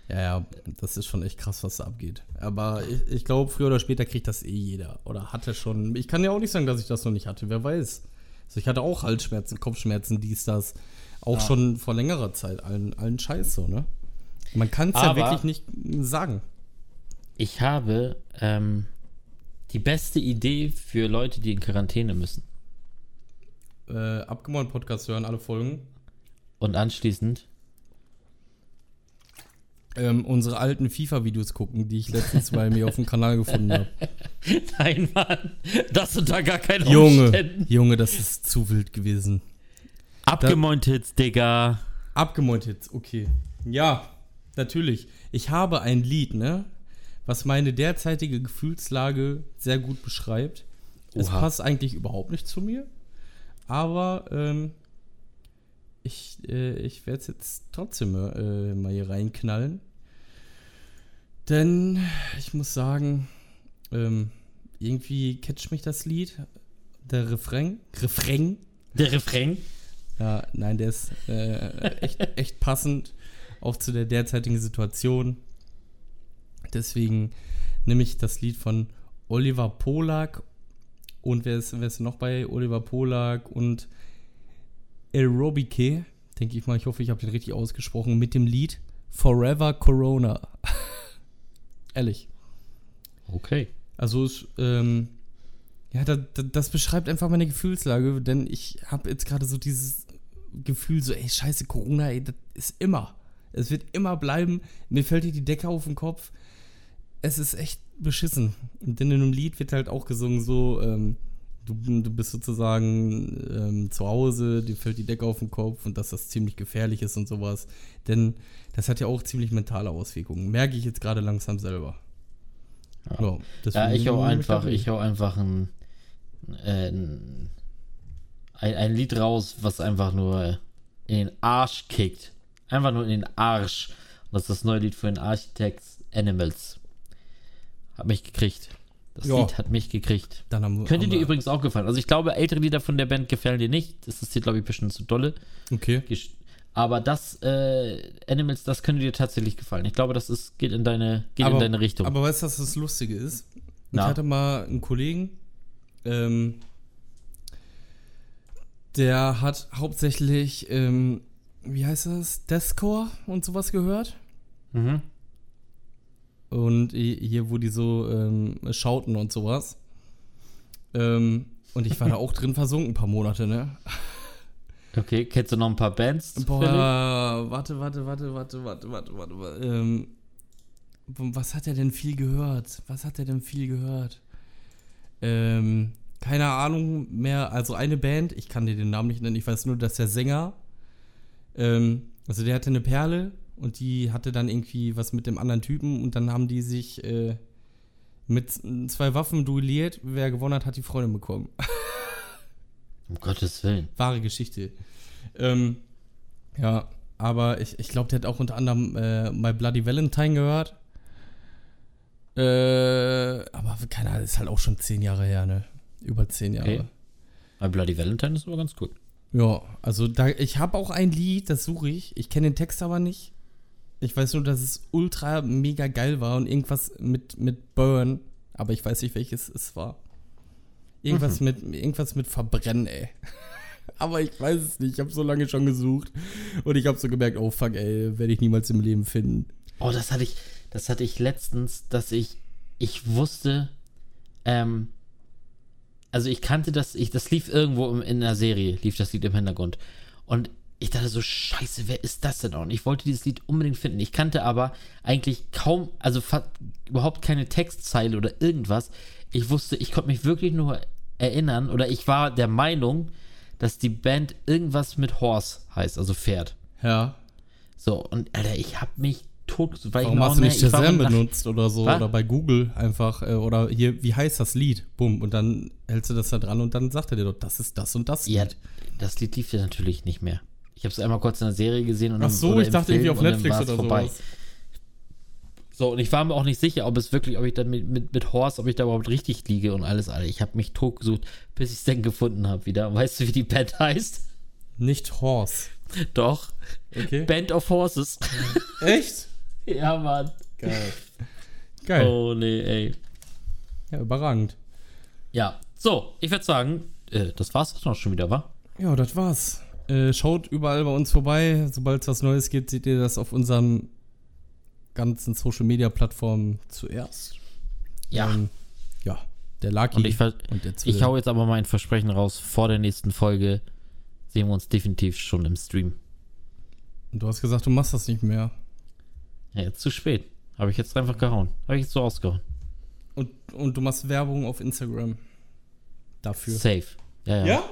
Ja, ja, das ist schon echt krass, was da abgeht. Aber ich, ich glaube, früher oder später kriegt das eh jeder. Oder hatte schon. Ich kann ja auch nicht sagen, dass ich das noch nicht hatte. Wer weiß. Also ich hatte auch Halsschmerzen, Kopfschmerzen, dies, das. Auch Ja. schon vor längerer Zeit. Allen, allen Scheiß so, ne? Man kann es ja wirklich nicht sagen. Ich habe ähm, die beste Idee für Leute, die in Quarantäne müssen. Äh, Abgemahnt Podcast hören, alle Folgen. Und anschließend ähm, unsere alten FIFA-Videos gucken, die ich letztens bei mir auf dem Kanal gefunden habe. Nein, Mann. Das unter gar keinen Junge, Umständen. Junge, das ist zu wild gewesen. Abgemontet, Digga. Abgemäunt jetzt, okay. Ja, natürlich. Ich habe ein Lied, ne? Was meine derzeitige Gefühlslage sehr gut beschreibt. Es Oha. passt eigentlich überhaupt nicht zu mir. Aber ähm, ich, äh, ich werde es jetzt trotzdem äh, mal hier reinknallen. Denn ich muss sagen, ähm, irgendwie catcht mich das Lied. Der Refrain. Refrain. Der Refrain. Ja, nein, der ist äh, echt, echt passend, auch zu der derzeitigen Situation. Deswegen nehme ich das Lied von Oliver Polak und wer ist, wer ist noch bei Oliver Polak und Aerobike, denke ich mal, ich hoffe, ich habe den richtig ausgesprochen, mit dem Lied Forever Corona. Ehrlich. Okay. Also es, ähm, ja, da, da, das beschreibt einfach meine Gefühlslage, denn ich habe jetzt gerade so dieses Gefühl, so, ey, scheiße, Corona, ey, das ist immer. Es wird immer bleiben. Mir fällt hier die Decke auf den Kopf. Es ist echt beschissen. Und in einem Lied wird halt auch gesungen, so, ähm, du, du bist sozusagen ähm, zu Hause, dir fällt die Decke auf den Kopf und dass das ziemlich gefährlich ist und sowas. Denn das hat ja auch ziemlich mentale Auswirkungen. Merke ich jetzt gerade langsam selber. Ja. Ja, Ja, ich hau einfach, ich hau einfach ein, ein, ein, ein Lied raus, was einfach nur in den Arsch kickt. Einfach nur in den Arsch. Und das ist das neue Lied von den Architects Animals. Hat mich gekriegt. Das Ja. Lied hat mich gekriegt. Dann haben, Könnte haben dir übrigens auch gefallen. Also ich glaube, ältere Lieder von der Band gefallen dir nicht. Das ist dir, glaube ich, ein bisschen zu dolle. Okay. Aber das, äh, Animals, das könnte dir tatsächlich gefallen. Ich glaube, das ist, geht in deine, geht in deine Richtung. Aber weißt du, was das Lustige ist? Na? Ich hatte mal einen Kollegen, ähm, der hat hauptsächlich, ähm, wie heißt das, Deathcore und sowas gehört. mhm. Und hi- hier, wo die so ähm, schauten und sowas. Ähm, und ich war da auch drin versunken, ein paar Monate, ne? Okay, kennst du noch ein paar Bands? Boah, Philipp? warte, warte, warte, warte, warte, warte, warte. warte. Ähm, was hat er denn viel gehört? Was hat er denn viel gehört? Ähm, keine Ahnung mehr. Also eine Band, ich kann dir den Namen nicht nennen, ich weiß nur, dass der Sänger, ähm, also der hatte eine Perle und die hatte dann irgendwie was mit dem anderen Typen und dann haben die sich äh, mit zwei Waffen duelliert. Wer gewonnen hat, hat die Freundin bekommen. Um Gottes Willen. wahre Geschichte. Ähm, ja, aber ich, ich glaube, der hat auch unter anderem äh, My Bloody Valentine gehört. Äh, aber keine Ahnung, ist halt auch schon zehn Jahre her, ne? Über zehn Jahre. Okay. My Bloody Valentine ist aber ganz gut. Ja, also da, ich habe auch ein Lied, das suche ich. Ich kenne den Text aber nicht. Ich weiß nur, dass es ultra mega geil war und irgendwas mit, mit Burn, aber ich weiß nicht, welches es war. Irgendwas mit irgendwas mit Verbrennen, ey. aber ich weiß es nicht. Ich habe so lange schon gesucht und ich habe so gemerkt, oh fuck, ey, werde ich niemals im Leben finden. Oh, das hatte ich, das hatte ich letztens, dass ich, ich wusste, ähm, also ich kannte das, ich, das lief irgendwo in der Serie, lief das Lied im Hintergrund. Und ich dachte so, scheiße, wer ist das denn? Und ich wollte dieses Lied unbedingt finden. Ich kannte aber eigentlich kaum, also überhaupt keine Textzeile oder irgendwas. Ich wusste, ich konnte mich wirklich nur erinnern oder ich war der Meinung, dass die Band irgendwas mit Horse heißt, also Pferd. Ja. So, und Alter, ich hab mich tot, weil Warum ich hast du nicht Shazam benutzt oder so? Was? Oder bei Google einfach, äh, oder hier, wie heißt das Lied? Bumm. Und dann hältst du das da dran und dann sagt er dir doch, das ist das und das Ja, das Lied lief ja natürlich nicht mehr. Ich habe es einmal kurz in der Serie gesehen und Ach dann, so, ich dachte irgendwie Film auf und dann Netflix oder vorbei. sowas. So, und ich war mir auch nicht sicher, ob es wirklich, ob ich da mit, mit, mit Horst, ob ich da überhaupt richtig liege und alles, Alter. Ich habe mich tot gesucht, bis ich es dann gefunden habe wieder. Weißt du, wie die Band heißt? Nicht Horse. Doch. Okay. Band of Horses. Echt? ja, Mann. Geil. Geil. Oh, nee, ey. Ja, überragend. Ja, so, ich würde sagen, äh, das war's doch schon wieder, wa? Ja, das war's. Äh, schaut überall bei uns vorbei. Sobald es was Neues gibt, seht ihr das auf unseren ganzen Social Media Plattformen zuerst. Ja. Ähm, ja, der Lucky Und ich, und der ich hau jetzt aber mein Versprechen raus, vor der nächsten Folge sehen wir uns definitiv schon im Stream. Und du hast gesagt, du machst das nicht mehr. Ja, jetzt zu spät. Habe ich jetzt einfach gehauen. Habe ich jetzt so ausgehauen. Und, und du machst Werbung auf Instagram. Dafür. Safe. Ja, ja. Ja,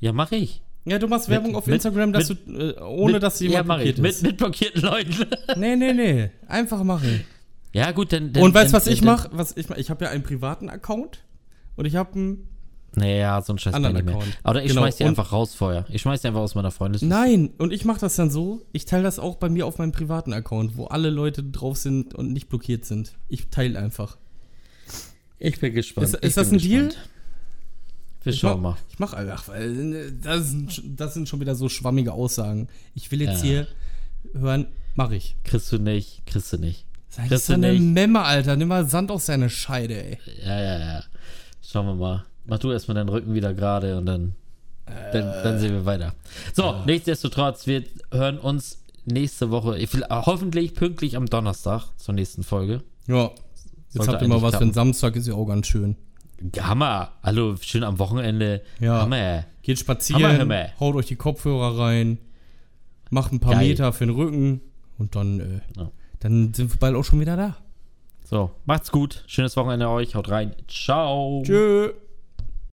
ja mache ich. Ja, du machst Werbung Mit- auf mit- Instagram, dass mit- du, äh, ohne Mit- dass ja, jemand ich. blockiert Mit, ist. mit blockierten Leuten. Nee, nee, nee. Einfach machen. ja, gut, dann. dann und weißt du, was ich mache? Was ich mach? Ich habe ja einen privaten Account und ich habe einen. Naja, so ein Scheiß Anderen mehr. Account. Oder ich Genau, schmeiß die und- einfach raus vorher. Ich schmeiß die einfach aus meiner Freundesliste. Nein, und ich mache das dann so. Ich teile das auch bei mir auf meinem privaten Account, wo alle Leute drauf sind und nicht blockiert sind. Ich teile einfach. Ich bin gespannt. Ist- ist das ein Deal? Wir Ich schauen mach- mal. Ich mache einfach, weil äh, das das sind schon wieder so schwammige Aussagen. Ich will jetzt Ja. hier hören, mache ich. Kriegst du nicht, kriegst du nicht. Sei Kriegst das du eine nicht. Memme, Alter. Nimm mal Sand aus seine Scheide, ey. Ja, ja, ja. Schauen wir mal. Mach du erstmal deinen Rücken wieder gerade und dann, dann, dann sehen wir weiter. So, nichtsdestotrotz, wir hören uns nächste Woche, will, hoffentlich pünktlich am Donnerstag zur nächsten Folge. Ja. Jetzt Sollte habt ihr mal was klappen. einen Samstag, ist ja auch ganz schön. Hammer. Hallo, schön am Wochenende. Ja. Hammer. Geht spazieren, Hammer, Hammer. haut euch die Kopfhörer rein, macht ein paar Geil. Meter für den Rücken und dann, äh, Ja. dann sind wir bald auch schon wieder da. So, macht's gut. Schönes Wochenende euch. Haut rein. Ciao. Tschö.